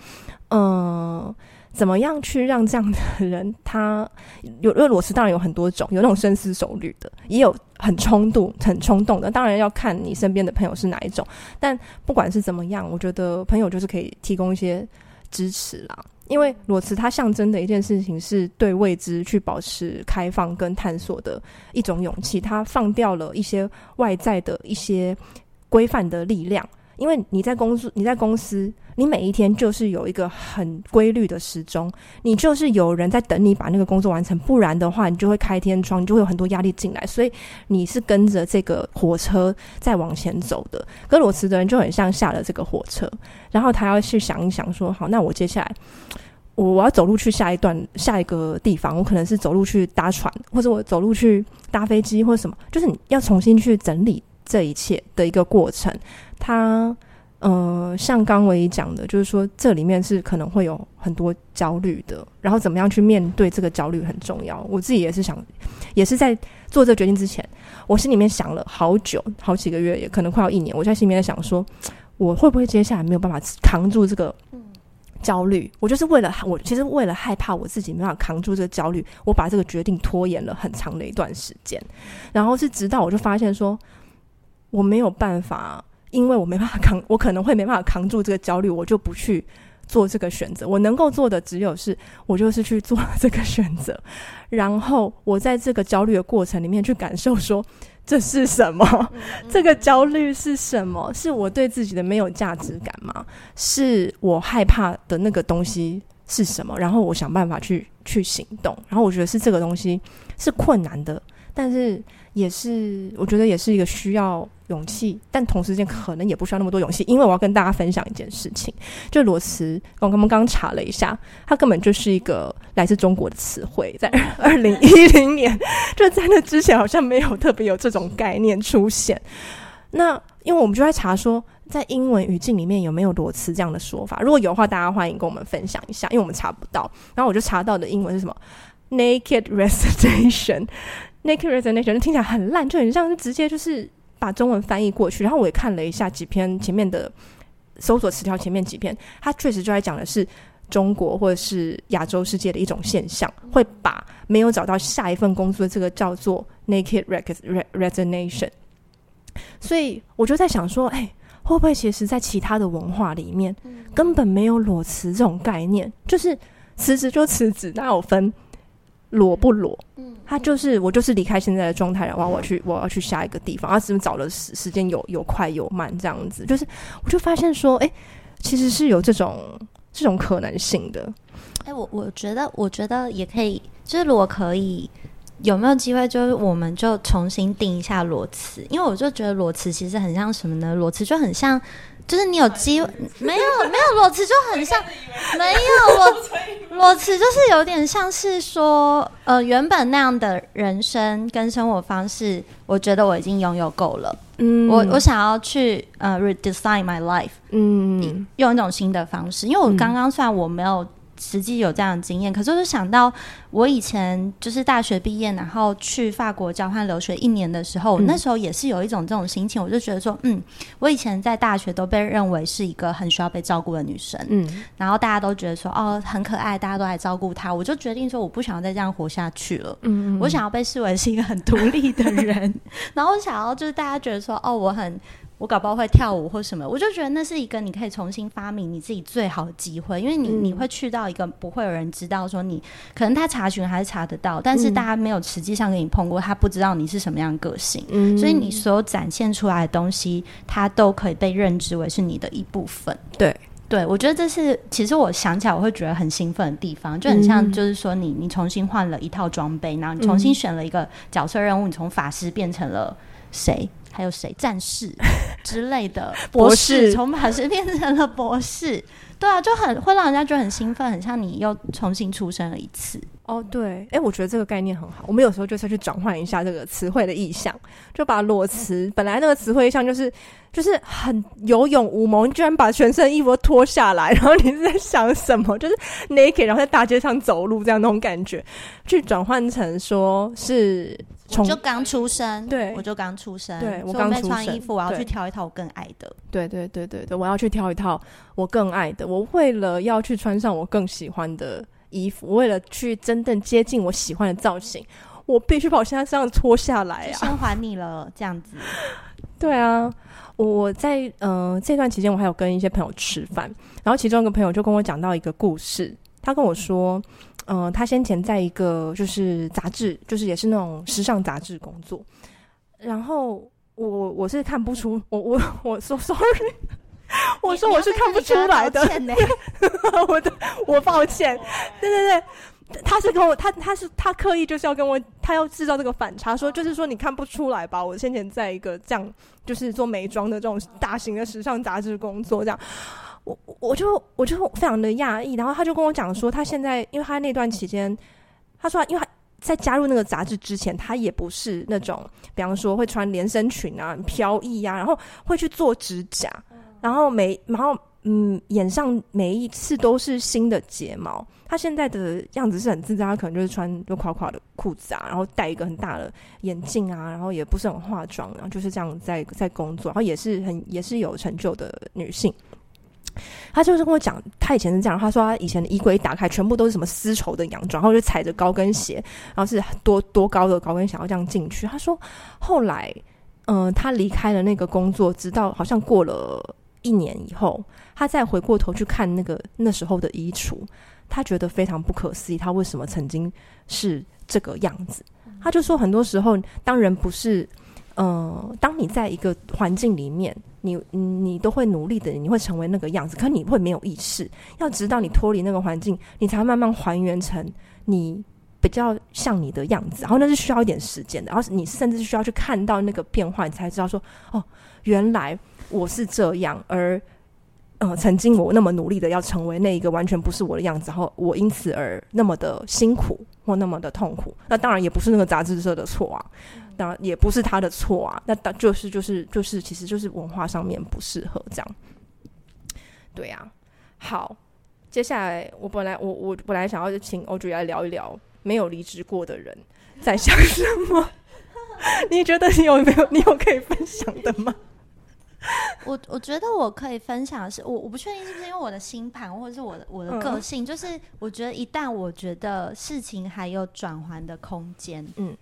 嗯。怎么样去让这样的人，他有因为裸辞当然有很多种，有那种深思熟虑的，也有很冲动、很冲动的。当然要看你身边的朋友是哪一种。但不管是怎么样，我觉得朋友就是可以提供一些支持啦。因为裸辞它象征的一件事情是对未知去保持开放跟探索的一种勇气。它放掉了一些外在的一些规范的力量。因为你在公司，你在公司，你每一天就是有一个很规律的时钟，你就是有人在等你把那个工作完成，不然的话，你就会开天窗，你就会有很多压力进来，所以你是跟着这个火车在往前走的。可裸辞的人就很像下了这个火车，然后他要去想一想，说好，那我接下来我我要走路去下一段下一个地方，我可能是走路去搭船，或者我走路去搭飞机，或者什么，就是你要重新去整理这一切的一个过程。他，呃，像刚唯一讲的，就是说这里面是可能会有很多焦虑的，然后怎么样去面对这个焦虑很重要。我自己也是想，也是在做这个决定之前，我心里面想了好久，好几个月，也可能快要一年。我在心里面在想说，我会不会接下来没有办法扛住这个焦虑，我就是为了我其实为了害怕我自己没办法扛住这个焦虑，我把这个决定拖延了很长的一段时间，然后是直到我就发现说我没有办法，因为我没办法扛，[laughs] 我可能会没办法扛住这个焦虑，我就不去做这个选择。我能够做的只有是我就是去做这个选择，然后我在这个焦虑的过程里面去感受说。这是什么？这个焦虑是什么？是我对自己的没有价值感吗？是我害怕的那个东西是什么？然后我想办法去去行动。然后我觉得是这个东西是困难的，但是也是我觉得也是一个需要。勇气，但同时间可能也不需要那么多勇气，因为我要跟大家分享一件事情，就裸辞，我刚刚刚查了一下，它根本就是一个来自中国的词汇，在 [laughs] 二零一零年，就在那之前好像没有特别有这种概念出现。那因为我们就在查说，在英文语境里面有没有裸辞这样的说法，如果有的话，大家欢迎跟我们分享一下，因为我们查不到。然后我就查到的英文是什么？Naked resignation，Naked resignation，听起来很烂，就很像是直接就是。把中文翻译过去，然后我也看了一下几篇前面的搜索词条，前面几篇，它确实就在讲的是中国或者是亚洲世界的一种现象，会把没有找到下一份工作的这个叫做 naked resignation。所以我就在想说，哎，会不会其实，在其他的文化里面，根本没有裸辞这种概念，就是辞职就辞职，哪有分？裸不裸？嗯，他就是我，就是离开现在的状态，然后我要去，我要去下一个地方。他只是找的时时间有有快有慢这样子，就是我就发现说，哎、欸，其实是有这种这种可能性的。哎、欸，我我觉得，我觉得也可以，就是如果可以，有没有机会，就是我们就重新定一下裸辞？因为我就觉得裸辞其实很像什么呢？裸辞就很像。就是你有机会，[laughs] 没有没有裸辞就很像，没有裸裸辞就是有点像是说，呃，原本那样的人生跟生活方式，我觉得我已经拥有够了，嗯，我我想要去呃 redesign my life，嗯，用一种新的方式，因为我刚刚算我没有。实际有这样的经验，可是我就想到我以前就是大学毕业，然后去法国交换留学一年的时候，嗯、那时候也是有一种这种心情，我就觉得说，嗯，我以前在大学都被认为是一个很需要被照顾的女生，嗯，然后大家都觉得说，哦，很可爱，大家都来照顾她，我就决定说，我不想要再这样活下去了，嗯，我想要被视为是一个很独立的人，[laughs] 然后我想要就是大家觉得说，哦，我很。我搞不好会跳舞或什么，我就觉得那是一个你可以重新发明你自己最好的机会，因为你你会去到一个不会有人知道说你可能他查询还是查得到，但是大家没有实际上跟你碰过，他不知道你是什么样的个性，嗯，所以你所有展现出来的东西，它都可以被认知为是你的一部分。对。对，我觉得这是其实我想起来我会觉得很兴奋的地方，就很像就是说你你重新换了一套装备，然后你重新选了一个角色任务，你从法师变成了谁？还有谁？战士 [laughs] 之类的博士，从法师变成了博士，对啊，就很会让人家觉得很兴奋，很像你又重新出生了一次。哦，对，哎、欸，我觉得这个概念很好。我们有时候就是要去转换一下这个词汇的意象，就把裸辞本来那个词汇意象就是就是很有勇无谋，你居然把全身衣服都脱下来，然后你是在想什么？就是 naked，然后在大街上走路这样那种感觉，去转换成说是。我就刚出生，对，我就刚出生，对，我刚出生，穿衣服，我要去挑一套我更爱的。对对对对对，我要去挑一套我更爱的。我为了要去穿上我更喜欢的衣服，为了去真正接近我喜欢的造型，我必须把我现在身上脱下来啊！先还你了，这样子。[laughs] 对啊，我在呃这段期间，我还有跟一些朋友吃饭，然后其中一个朋友就跟我讲到一个故事，他跟我说。嗯、呃，他先前在一个就是杂志，就是也是那种时尚杂志工作。然后我我是看不出，我我我说 [laughs] sorry，[laughs] 我说我是看不出来的。[laughs] 我的我抱歉，对对对，他是跟我他他是他刻意就是要跟我，他要制造这个反差，说就是说你看不出来吧？我先前在一个这样就是做美妆的这种大型的时尚杂志工作，这样。我我就我就非常的讶异，然后他就跟我讲说，他现在因为他那段期间，他说，因为他在加入那个杂志之前，他也不是那种，比方说会穿连身裙啊、飘逸啊，然后会去做指甲，然后每然后嗯，眼上每一次都是新的睫毛。他现在的样子是很自在，他可能就是穿就垮垮的裤子啊，然后戴一个很大的眼镜啊，然后也不是很化妆，然后就是这样在在工作，然后也是很也是有成就的女性。他就是跟我讲，他以前是这样。他说他以前的衣柜一打开，全部都是什么丝绸的洋装，然后就踩着高跟鞋，然后是多多高的高跟鞋，要这样进去。他说后来，嗯、呃，他离开了那个工作，直到好像过了一年以后，他再回过头去看那个那时候的衣橱，他觉得非常不可思议，他为什么曾经是这个样子？他就说，很多时候，当人不是，呃，当你在一个环境里面。你你都会努力的，你会成为那个样子，可你会没有意识。要直到你脱离那个环境，你才慢慢还原成你比较像你的样子。然后那是需要一点时间的，然后你甚至需要去看到那个变化，你才知道说，哦，原来我是这样。而呃，曾经我那么努力的要成为那一个完全不是我的样子，然后我因此而那么的辛苦或那么的痛苦。那当然也不是那个杂志社的错啊。当然也不是他的错啊，那当就是就是就是，其实就是文化上面不适合这样。对啊，好，接下来我本来我我本来想要请 Audrey 来聊一聊没有离职过的人在想什么。[laughs] 你觉得你有没有你有可以分享的吗？[laughs] 我我觉得我可以分享的是，我我不确定是不是因为我的星盘或者是我的我的个性，嗯、就是我觉得一旦我觉得事情还有转圜的空间，嗯。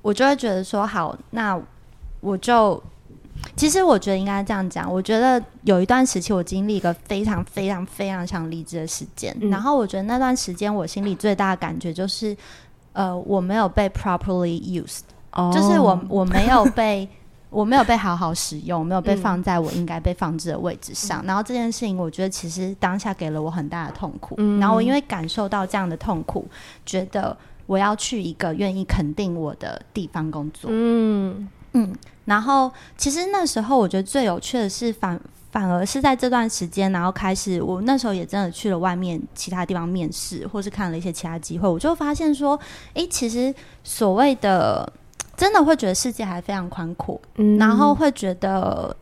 我就会觉得说好，那我就其实我觉得应该这样讲。我觉得有一段时期，我经历一个非常非常非常想离职的时间，嗯、然后我觉得那段时间我心里最大的感觉就是，呃，我没有被 properly used，、哦、就是我我没有被我没有被好好使用，没有被放在我应该被放置的位置上。嗯、然后这件事情，我觉得其实当下给了我很大的痛苦。嗯、然后我因为感受到这样的痛苦，觉得。我要去一个愿意肯定我的地方工作。嗯嗯，然后其实那时候我觉得最有趣的是反反而是在这段时间，然后开始我那时候也真的去了外面其他地方面试，或是看了一些其他机会，我就发现说，诶，其实所谓的真的会觉得世界还非常宽阔，嗯，然后会觉得。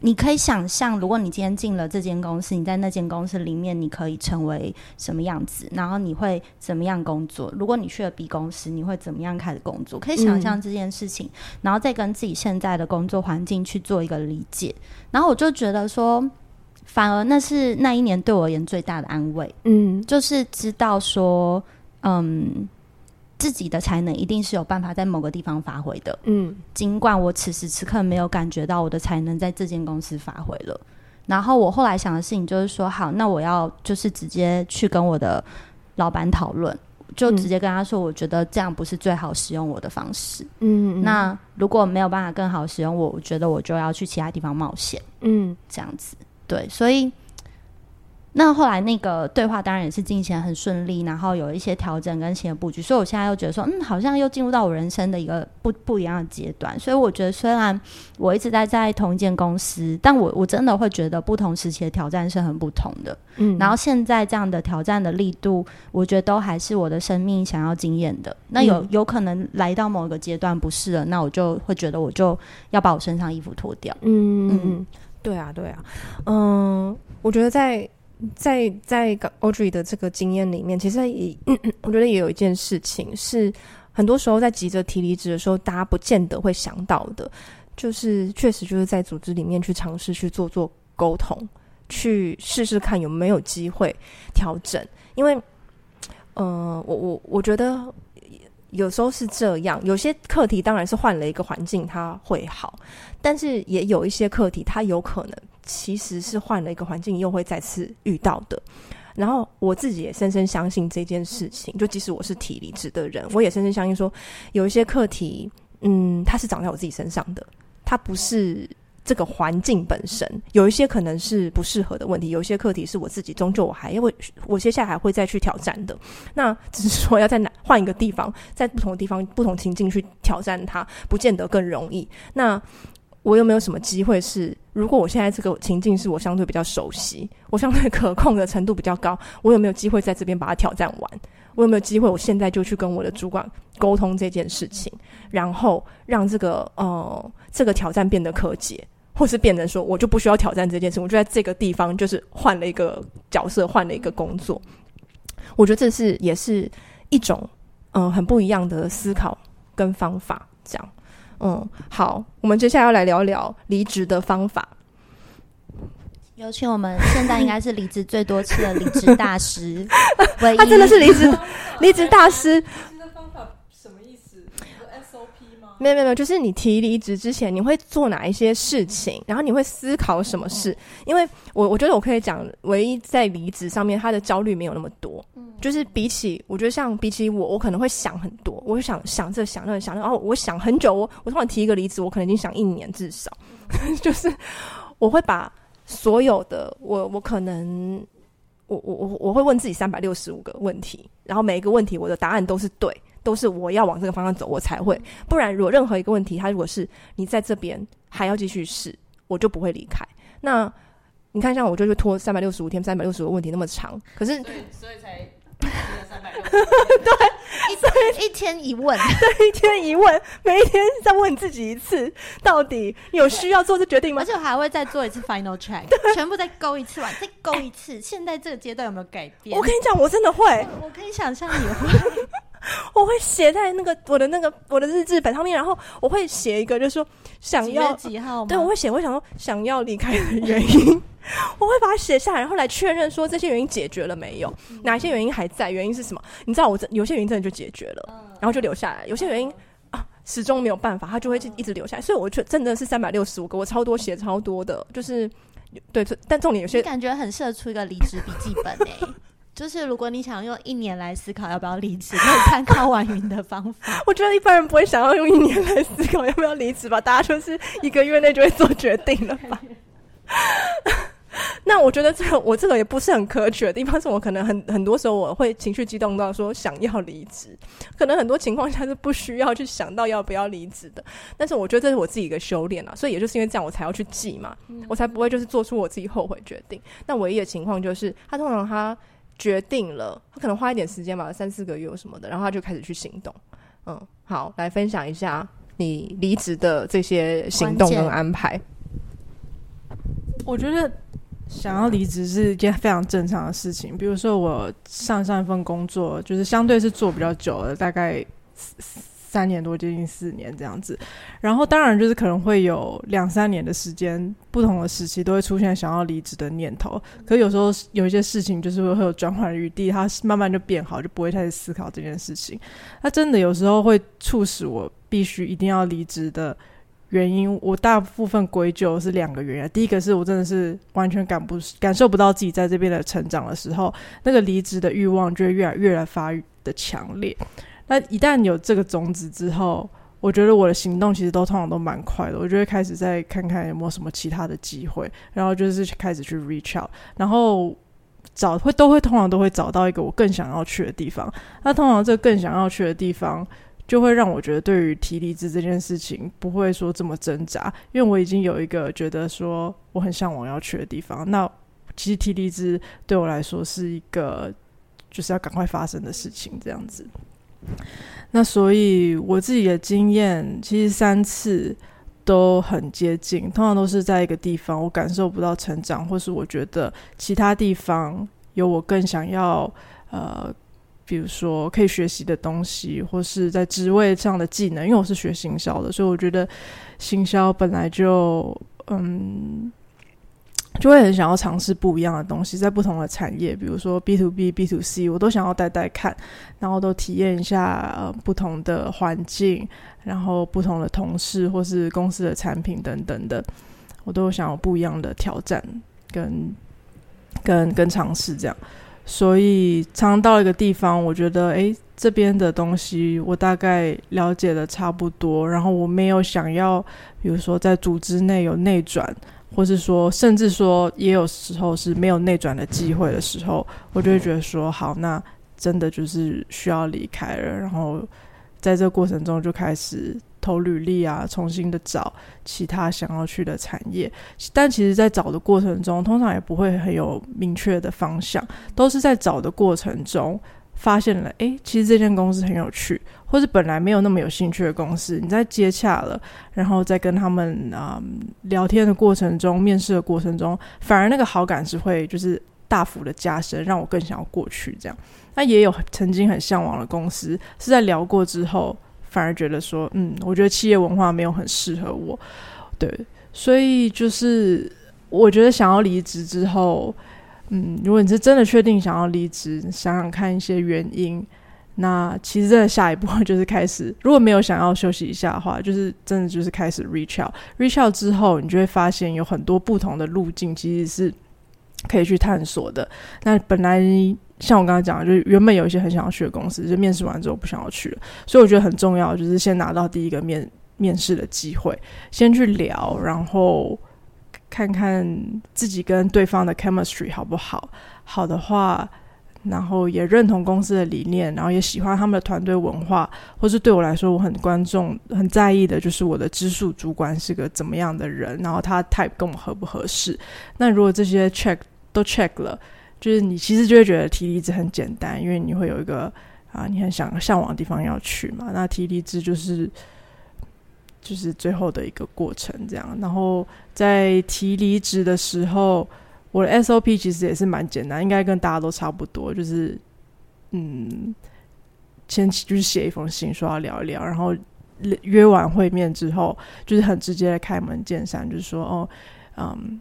你可以想象，如果你今天进了这间公司，你在那间公司里面，你可以成为什么样子？然后你会怎么样工作？如果你去了 B 公司，你会怎么样开始工作？可以想象这件事情，嗯、然后再跟自己现在的工作环境去做一个理解。然后我就觉得说，反而那是那一年对我而言最大的安慰。嗯，就是知道说，嗯。自己的才能一定是有办法在某个地方发挥的，嗯，尽管我此时此刻没有感觉到我的才能在这间公司发挥了。然后我后来想的事情就是说，好，那我要就是直接去跟我的老板讨论，就直接跟他说，我觉得这样不是最好使用我的方式，嗯，那如果没有办法更好使用我，我觉得我就要去其他地方冒险，嗯，这样子，对，所以。那后来那个对话当然也是进行很顺利，然后有一些调整跟新的布局，所以我现在又觉得说，嗯，好像又进入到我人生的一个不不一样的阶段。所以我觉得，虽然我一直在在同一间公司，但我我真的会觉得不同时期的挑战是很不同的。嗯，然后现在这样的挑战的力度，我觉得都还是我的生命想要经验的。那有有可能来到某一个阶段不是了，那我就会觉得我就要把我身上衣服脱掉。嗯嗯，对啊对啊，嗯，我觉得在。在在 Audrey 的这个经验里面，其实也 [clears throat] 我觉得也有一件事情是，很多时候在急着提离职的时候，大家不见得会想到的，就是确实就是在组织里面去尝试去做做沟通，去试试看有没有机会调整。因为，呃，我我我觉得有时候是这样，有些课题当然是换了一个环境它会好，但是也有一些课题它有可能。其实是换了一个环境，又会再次遇到的。然后我自己也深深相信这件事情。就即使我是体离职的人，我也深深相信说，有一些课题，嗯，它是长在我自己身上的，它不是这个环境本身。有一些可能是不适合的问题，有一些课题是我自己终究我还会，我接下来还会再去挑战的。那只是说要在哪换一个地方，在不同的地方、不同情境去挑战它，不见得更容易。那。我有没有什么机会是，如果我现在这个情境是我相对比较熟悉，我相对可控的程度比较高，我有没有机会在这边把它挑战完？我有没有机会，我现在就去跟我的主管沟通这件事情，然后让这个呃这个挑战变得可解，或是变成说我就不需要挑战这件事，我就在这个地方就是换了一个角色，换了一个工作。我觉得这是也是一种嗯、很不一样的思考跟方法，这样。嗯，好，我们接下来要来聊聊离职的方法。有请我们现在应该是离职最多次的离职大师，[laughs] 他真的是离职 [laughs] 离职大师。什么意思有没有没有，就是你提离职之前，你会做哪一些事情？然后你会思考什么事？因为我我觉得我可以讲，唯一在离职上面，他的焦虑没有那么多。就是比起我觉得像比起我，我可能会想很多，我会想想这想那想那，然后我想很久。我我突然提一个离职，我可能已经想一年至少。[laughs] 就是我会把所有的我我可能我我我我会问自己三百六十五个问题，然后每一个问题我的答案都是对。都是我要往这个方向走，我才会。不然，如果任何一个问题，它如果是你在这边还要继续试，我就不会离开。那你看，像我就会拖三百六十五天，三百六十五个问题那么长，可是所以才三百六对，一一天一问，对，一天一问，[laughs] 每一天再问自己一次，到底有需要做这决定吗？而且我还会再做一次 final check，全部再勾一次完，再勾一次。[laughs] 现在这个阶段有没有改变？我跟你讲，我真的会，我可以想象你会。[laughs] 我会写在那个我的那个我的日志本上面，然后我会写一个，就是说想要几，几号吗？对，我会写，我会想说想要离开的原因，[laughs] 我会把它写下来，然后来确认说这些原因解决了没有，哪些原因还在，原因是什么？你知道我这有些原因真的就解决了，然后就留下来；有些原因啊始终没有办法，它就会一直留下来。所以我觉得真的是三百六十五个，我超多写超多的，就是对，但重点有些感觉很适合出一个离职笔记本诶、欸。[laughs] 就是如果你想用一年来思考要不要离职，可以参考婉云的方法。[laughs] 我觉得一般人不会想要用一年来思考要不要离职吧，大家就是一个月内就会做决定了吧。[laughs] 那我觉得这个我这个也不是很可取的地方，是我可能很很多时候我会情绪激动到说想要离职，可能很多情况下是不需要去想到要不要离职的。但是我觉得这是我自己一个修炼啊，所以也就是因为这样我才要去记嘛，我才不会就是做出我自己后悔决定。那唯一的情况就是他通常他。决定了，他可能花一点时间吧，三四个月什么的，然后他就开始去行动。嗯，好，来分享一下你离职的这些行动跟安排。我觉得想要离职是一件非常正常的事情。比如说我上上一份工作，就是相对是做比较久了，大概。三年多，接近四年这样子，然后当然就是可能会有两三年的时间，不同的时期都会出现想要离职的念头。可有时候有一些事情就是会有转换余地，它慢慢就变好，就不会太思考这件事情。它真的有时候会促使我必须一定要离职的原因，我大部分归咎是两个原因。第一个是我真的是完全感不感受不到自己在这边的成长的时候，那个离职的欲望就会越来越来发的强烈。那一旦有这个种子之后，我觉得我的行动其实都通常都蛮快的。我就会开始再看看有没有什么其他的机会，然后就是开始去 reach out，然后找会都会通常都会找到一个我更想要去的地方。那通常这个更想要去的地方，就会让我觉得对于提离职这件事情不会说这么挣扎，因为我已经有一个觉得说我很向往要去的地方。那其实提离职对我来说是一个就是要赶快发生的事情，这样子。那所以我自己的经验，其实三次都很接近，通常都是在一个地方我感受不到成长，或是我觉得其他地方有我更想要呃，比如说可以学习的东西，或是在职位上的技能。因为我是学行销的，所以我觉得行销本来就嗯。就会很想要尝试不一样的东西，在不同的产业，比如说 B to B、B to C，我都想要带带看，然后都体验一下呃不同的环境，然后不同的同事或是公司的产品等等的，我都想要不一样的挑战跟跟跟尝试这样。所以常到一个地方，我觉得诶，这边的东西我大概了解的差不多，然后我没有想要，比如说在组织内有内转。或是说，甚至说，也有时候是没有内转的机会的时候，我就会觉得说，好，那真的就是需要离开了。然后在这过程中，就开始投履历啊，重新的找其他想要去的产业。但其实，在找的过程中，通常也不会很有明确的方向，都是在找的过程中。发现了，诶，其实这间公司很有趣，或是本来没有那么有兴趣的公司，你在接洽了，然后在跟他们啊、嗯、聊天的过程中，面试的过程中，反而那个好感是会就是大幅的加深，让我更想要过去这样。那也有曾经很向往的公司，是在聊过之后，反而觉得说，嗯，我觉得企业文化没有很适合我，对，所以就是。我觉得想要离职之后，嗯，如果你是真的确定想要离职，想想看一些原因。那其实真的下一步 [laughs] 就是开始，如果没有想要休息一下的话，就是真的就是开始 reach out。reach out 之后，你就会发现有很多不同的路径，其实是可以去探索的。那本来像我刚才讲的，就是原本有一些很想要去的公司，就面试完之后不想要去了。所以我觉得很重要，就是先拿到第一个面面试的机会，先去聊，然后看看自己跟对方的 chemistry 好不好。好的话。然后也认同公司的理念，然后也喜欢他们的团队文化，或是对我来说我很关重、很在意的，就是我的直属主管是个怎么样的人，然后他 type 跟我合不合适。那如果这些 check 都 check 了，就是你其实就会觉得提离职很简单，因为你会有一个啊你很想向往的地方要去嘛。那提离职就是就是最后的一个过程，这样。然后在提离职的时候。我的 SOP 其实也是蛮简单，应该跟大家都差不多，就是嗯，先就是写一封信，说要聊一聊，然后约完会面之后，就是很直接的开门见山，就是说哦，嗯，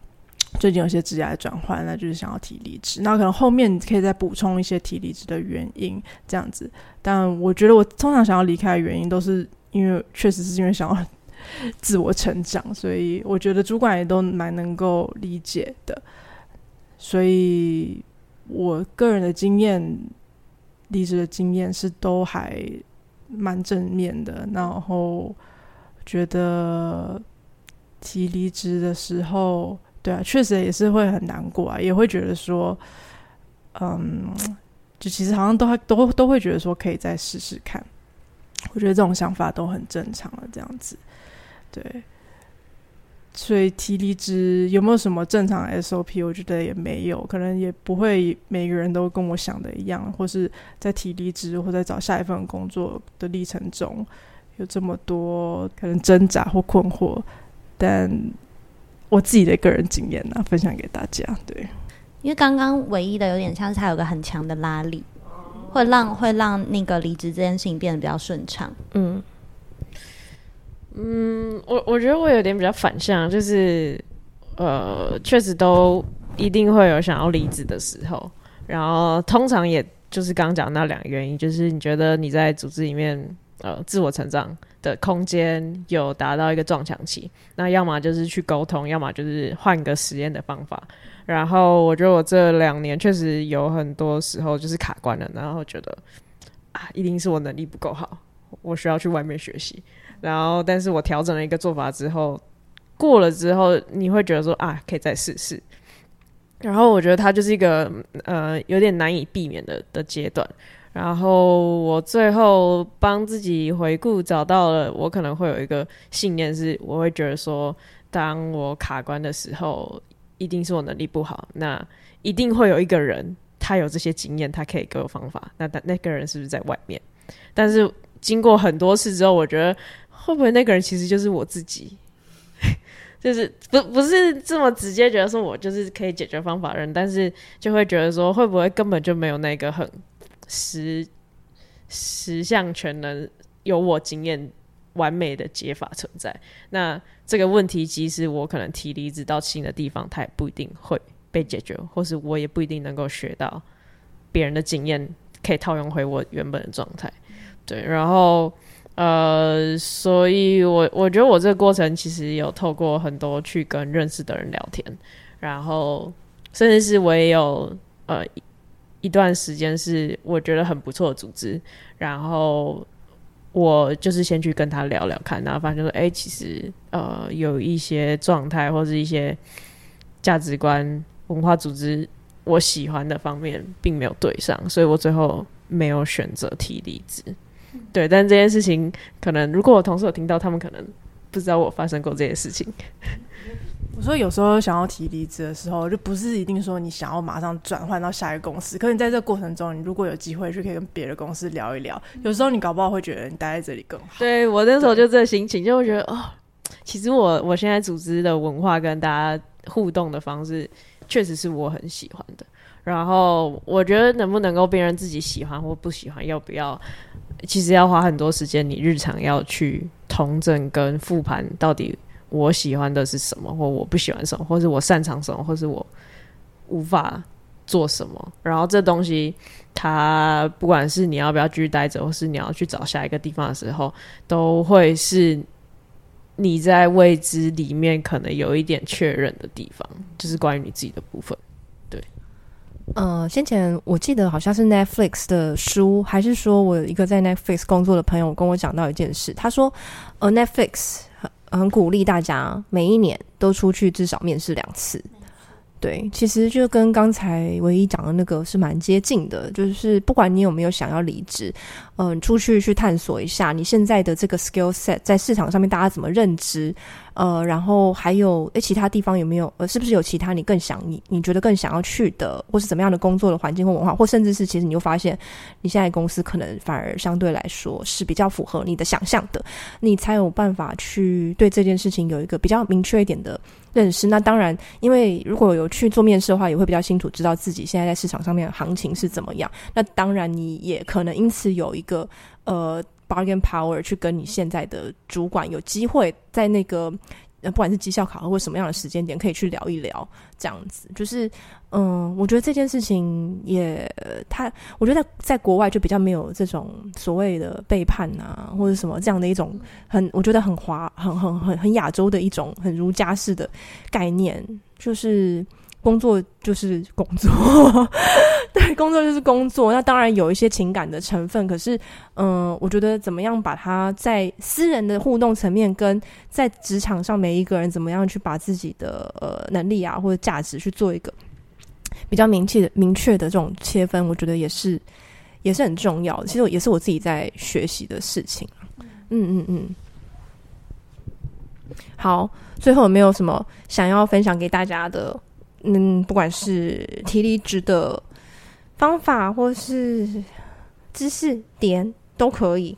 最近有些职业转换，那就是想要提离职，那可能后面可以再补充一些提离职的原因，这样子。但我觉得我通常想要离开的原因，都是因为确实是因为想要 [laughs] 自我成长，所以我觉得主管也都蛮能够理解的。所以，我个人的经验，离职的经验是都还蛮正面的。然后觉得提离职的时候，对啊，确实也是会很难过啊，也会觉得说，嗯，就其实好像都都都会觉得说可以再试试看。我觉得这种想法都很正常了，这样子，对。所以提离职有没有什么正常 SOP？我觉得也没有，可能也不会每个人都跟我想的一样，或是在提离职或在找下一份工作的历程中有这么多可能挣扎或困惑。但我自己的个人经验呢，分享给大家。对，因为刚刚唯一的有点像是他有个很强的拉力，会让会让那个离职这件事情变得比较顺畅。嗯。嗯，我我觉得我有点比较反向，就是呃，确实都一定会有想要离职的时候，然后通常也就是刚刚讲那两个原因，就是你觉得你在组织里面呃自我成长的空间有达到一个撞墙期，那要么就是去沟通，要么就是换个实验的方法。然后我觉得我这两年确实有很多时候就是卡关了，然后觉得啊，一定是我能力不够好，我需要去外面学习。然后，但是我调整了一个做法之后，过了之后，你会觉得说啊，可以再试试。然后我觉得它就是一个呃有点难以避免的的阶段。然后我最后帮自己回顾，找到了我可能会有一个信念是，我会觉得说，当我卡关的时候，一定是我能力不好，那一定会有一个人他有这些经验，他可以给我方法。那那那个人是不是在外面？但是经过很多次之后，我觉得。会不会那个人其实就是我自己？[laughs] 就是不不是这么直接觉得说我就是可以解决方法人，但是就会觉得说会不会根本就没有那个很十十项全能、有我经验完美的解法存在？那这个问题，即使我可能提离职到新的地方，它也不一定会被解决，或是我也不一定能够学到别人的经验，可以套用回我原本的状态。对，然后。呃，所以我我觉得我这个过程其实有透过很多去跟认识的人聊天，然后甚至是我也有呃一,段时间是我觉得很不错的组织，然后我就是先去跟他聊聊看，然后发现说，哎，其实呃有一些状态或是一些价值观、文化组织我喜欢的方面并没有对上，所以我最后没有选择提离职。对，但这件事情可能，如果我同事有听到，他们可能不知道我发生过这件事情。我说有时候想要提离职的时候，就不是一定说你想要马上转换到下一个公司，可是你在这个过程中，你如果有机会，就可以跟别的公司聊一聊。有时候你搞不好会觉得你待在这里更好。对，我那时候就这个心情，就会觉得哦，其实我我现在组织的文化跟大家互动的方式，确实是我很喜欢的。然后我觉得能不能够辨认自己喜欢或不喜欢，要不要？其实要花很多时间，你日常要去同整跟复盘，到底我喜欢的是什么，或我不喜欢什么，或是我擅长什么，或是我无法做什么。然后这东西，它不管是你要不要继续待着，或是你要去找下一个地方的时候，都会是你在未知里面可能有一点确认的地方，就是关于你自己的部分。对呃，先前我记得好像是 Netflix 的书，还是说我一个在 Netflix 工作的朋友跟我讲到一件事，他说，呃，Netflix 很鼓励大家每一年都出去至少面试两次。对，其实就跟刚才唯一讲的那个是蛮接近的，就是不管你有没有想要离职，嗯、出去去探索一下你现在的这个 skill set 在市场上面大家怎么认知。呃，然后还有诶，其他地方有没有？呃，是不是有其他你更想你你觉得更想要去的，或是怎么样的工作的环境或文化，或甚至是其实你又发现你现在公司可能反而相对来说是比较符合你的想象的，你才有办法去对这件事情有一个比较明确一点的认识。那当然，因为如果有去做面试的话，也会比较清楚知道自己现在在市场上面行情是怎么样。那当然，你也可能因此有一个呃。bargain power 去跟你现在的主管有机会在那个，不管是绩效考核或什么样的时间点，可以去聊一聊，这样子就是嗯，我觉得这件事情也他，我觉得在在国外就比较没有这种所谓的背叛啊，或者什么这样的一种很，我觉得很华很很很很亚洲的一种很儒家式的概念，就是。工作就是工作，[laughs] 对，工作就是工作。那当然有一些情感的成分，可是，嗯、呃，我觉得怎么样把它在私人的互动层面，跟在职场上每一个人怎么样去把自己的呃能力啊或者价值去做一个比较明确的、明确的这种切分，我觉得也是也是很重要的。其实也是我自己在学习的事情。嗯嗯嗯。好，最后有没有什么想要分享给大家的？嗯，不管是提离职的方法，或是知识点，都可以。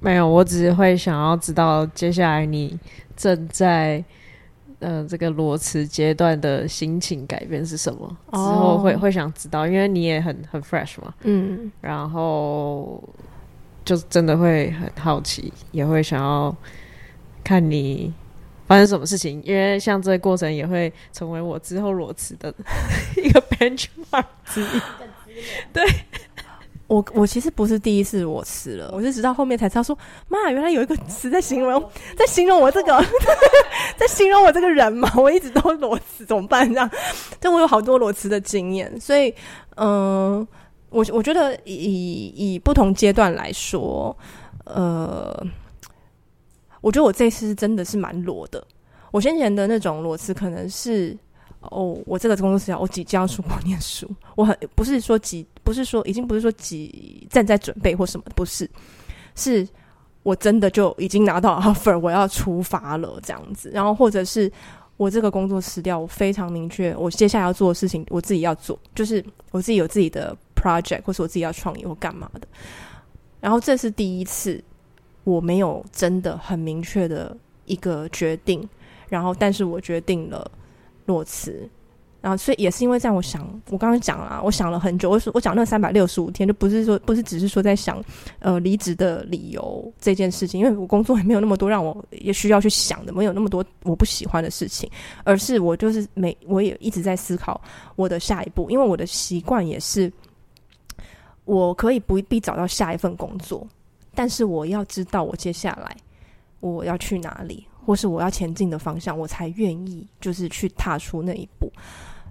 没有，我只是会想要知道接下来你正在呃这个裸辞阶段的心情改变是什么？之后会会想知道，因为你也很很 fresh 嘛。嗯，然后就真的会很好奇，也会想要看你。发生什么事情？因为像这个过程也会成为我之后裸辞的 [laughs] 一个 benchmark 之一。对，我我其实不是第一次裸辞了，我是直到后面才知道说，妈，原来有一个词在形容，在形容我这个，[laughs] 在形容我这个人嘛。我一直都裸辞，怎么办？这样，但我有好多裸辞的经验，所以，嗯、我我觉得以以不同阶段来说，呃。我觉得我这次是真的是蛮裸的。我先前的那种裸辞，可能是哦，我这个工作是要我即将出国念书，我很不是说急，不是说已经不是说急，正在准备或什么，不是，是我真的就已经拿到 [laughs] offer，我要出发了这样子。然后或者是我这个工作辞掉，我非常明确，我接下来要做的事情，我自己要做，就是我自己有自己的 project，或是我自己要创业或干嘛的。然后这是第一次。我没有真的很明确的一个决定，然后但是我决定了裸辞，然后所以也是因为这样，我想我刚刚讲了，我想了很久，我说我讲那三百六十五天，就不是说不是只是说在想呃离职的理由这件事情，因为我工作也没有那么多让我也需要去想的，没有那么多我不喜欢的事情，而是我就是每我也一直在思考我的下一步，因为我的习惯也是我可以不必找到下一份工作。但是我要知道我接下来我要去哪里，或是我要前进的方向，我才愿意就是去踏出那一步。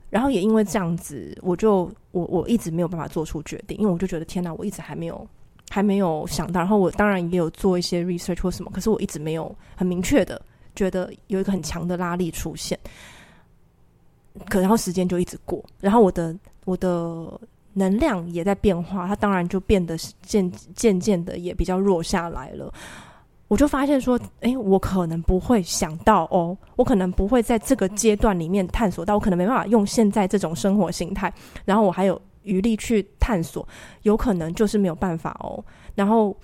然后也因为这样子，我就我我一直没有办法做出决定，因为我就觉得天哪，我一直还没有还没有想到。然后我当然也有做一些 research 或什么，可是我一直没有很明确的觉得有一个很强的拉力出现。可然后时间就一直过，然后我的我的。能量也在变化，它当然就变得渐渐渐的也比较弱下来了。我就发现说，诶，我可能不会想到哦，我可能不会在这个阶段里面探索到，我可能没办法用现在这种生活形态，然后我还有余力去探索，有可能就是没有办法哦。然后，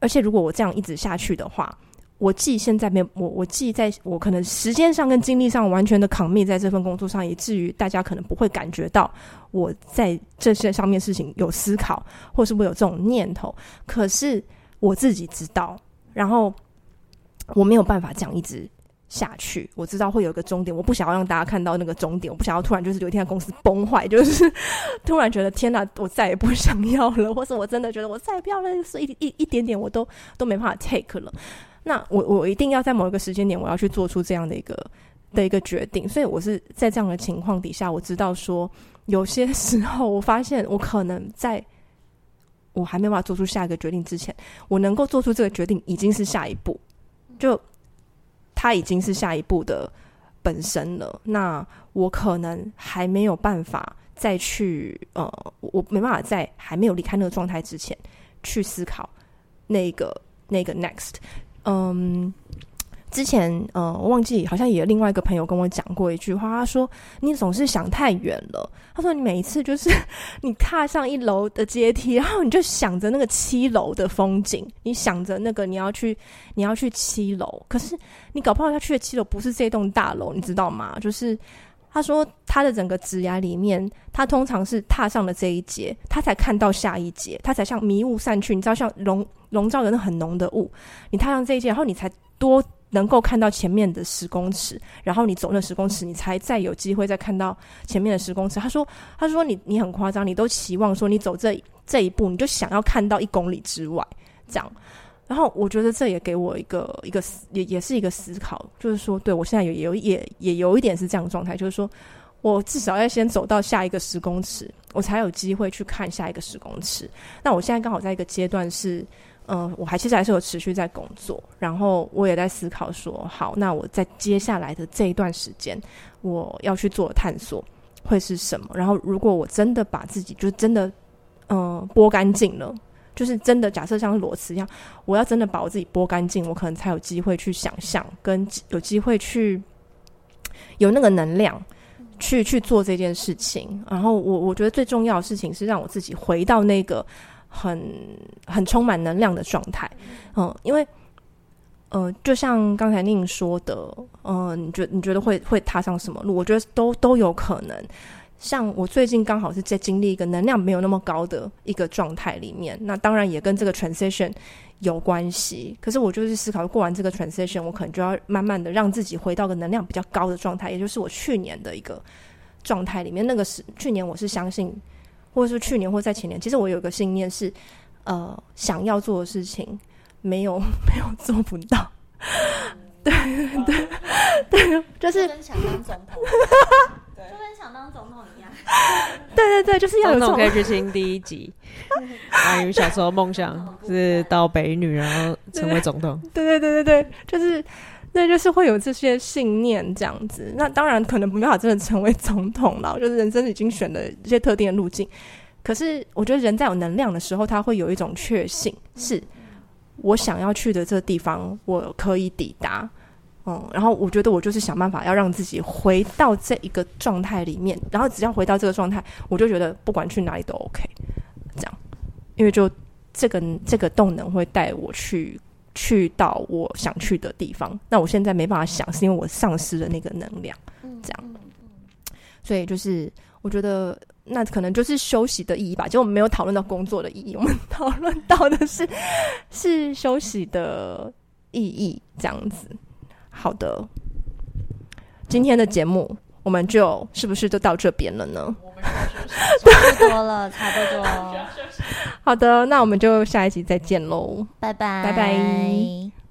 而且如果我这样一直下去的话。我既现在没我，我既在我可能时间上跟精力上完全的扛灭在这份工作上，以至于大家可能不会感觉到我在这些上面事情有思考，或是我有这种念头。可是我自己知道，然后我没有办法讲一直下去。我知道会有一个终点，我不想要让大家看到那个终点，我不想要突然就是有一天公司崩坏，就是 [laughs] 突然觉得天哪，我再也不想要了，或是我真的觉得我再也不要了，是一一一点点我都都没办法 take 了。那我我一定要在某一个时间点，我要去做出这样的一个的一个决定。所以我是在这样的情况底下，我知道说，有些时候我发现我可能在我还没办法做出下一个决定之前，我能够做出这个决定已经是下一步，就它已经是下一步的本身了。那我可能还没有办法再去呃，我没办法在还没有离开那个状态之前去思考那个那个 next。嗯，之前呃，我忘记好像也有另外一个朋友跟我讲过一句话，他说：“你总是想太远了。”他说：“你每一次就是你踏上一楼的阶梯，然后你就想着那个七楼的风景，你想着那个你要去你要去七楼，可是你搞不好要去的七楼不是这栋大楼，你知道吗？就是他说他的整个职涯里面，他通常是踏上了这一节，他才看到下一节，他才像迷雾散去，你知道像笼。”笼罩着那很浓的雾，你踏上这一阶，然后你才多能够看到前面的十公尺，然后你走那十公尺，你才再有机会再看到前面的十公尺。他说：“他说你你很夸张，你都期望说你走这这一步，你就想要看到一公里之外这样。”然后我觉得这也给我一个一个也也是一个思考，就是说，对我现在有也有也也有一点是这样状态，就是说我至少要先走到下一个十公尺，我才有机会去看下一个十公尺。那我现在刚好在一个阶段是。嗯，我还其实还是有持续在工作，然后我也在思考说，好，那我在接下来的这一段时间，我要去做探索会是什么？然后，如果我真的把自己就真的嗯剥干净了，就是真的假设像裸辞一样，我要真的把我自己剥干净，我可能才有机会去想象，跟有机会去有那个能量去去做这件事情。然后我，我我觉得最重要的事情是让我自己回到那个。很很充满能量的状态，嗯，因为，呃，就像刚才宁说的，嗯、呃，你觉你觉得会会踏上什么路？我觉得都都有可能。像我最近刚好是在经历一个能量没有那么高的一个状态里面，那当然也跟这个 transition 有关系。可是我就是思考，过完这个 transition，我可能就要慢慢的让自己回到个能量比较高的状态，也就是我去年的一个状态里面。那个是去年，我是相信。或者是去年或在前年，其实我有一个信念是，呃，想要做的事情没有 [laughs] 没有做不到，[laughs] 对对对，就是跟想当总统，[laughs] 就跟想当总统一样，对对对，就是要有总统。可以去听第一集，关于小时候梦想是到北女，然后成为总统。对对对对对，就是。那就是会有这些信念这样子，那当然可能没办法真的成为 [laughs] 总统了。就是人生已经选了一些特定的路径，可是我觉得人在有能量的时候，他会有一种确信，是我想要去的这个地方，我可以抵达。嗯，然后我觉得我就是想办法要让自己回到这一个状态里面，然后只要回到这个状态，我就觉得不管去哪里都 OK。这样，因为就这个这个动能会带我去。去到我想去的地方，那我现在没办法想，是因为我丧失了那个能量，这样。所以就是我觉得那可能就是休息的意义吧。就我们没有讨论到工作的意义，我们讨论到的是 [laughs] 是休息的意义，这样子。好的，今天的节目我们就是不是就到这边了呢？差不多了，差不多。[laughs] 好的，那我们就下一集再见喽，拜拜，拜拜。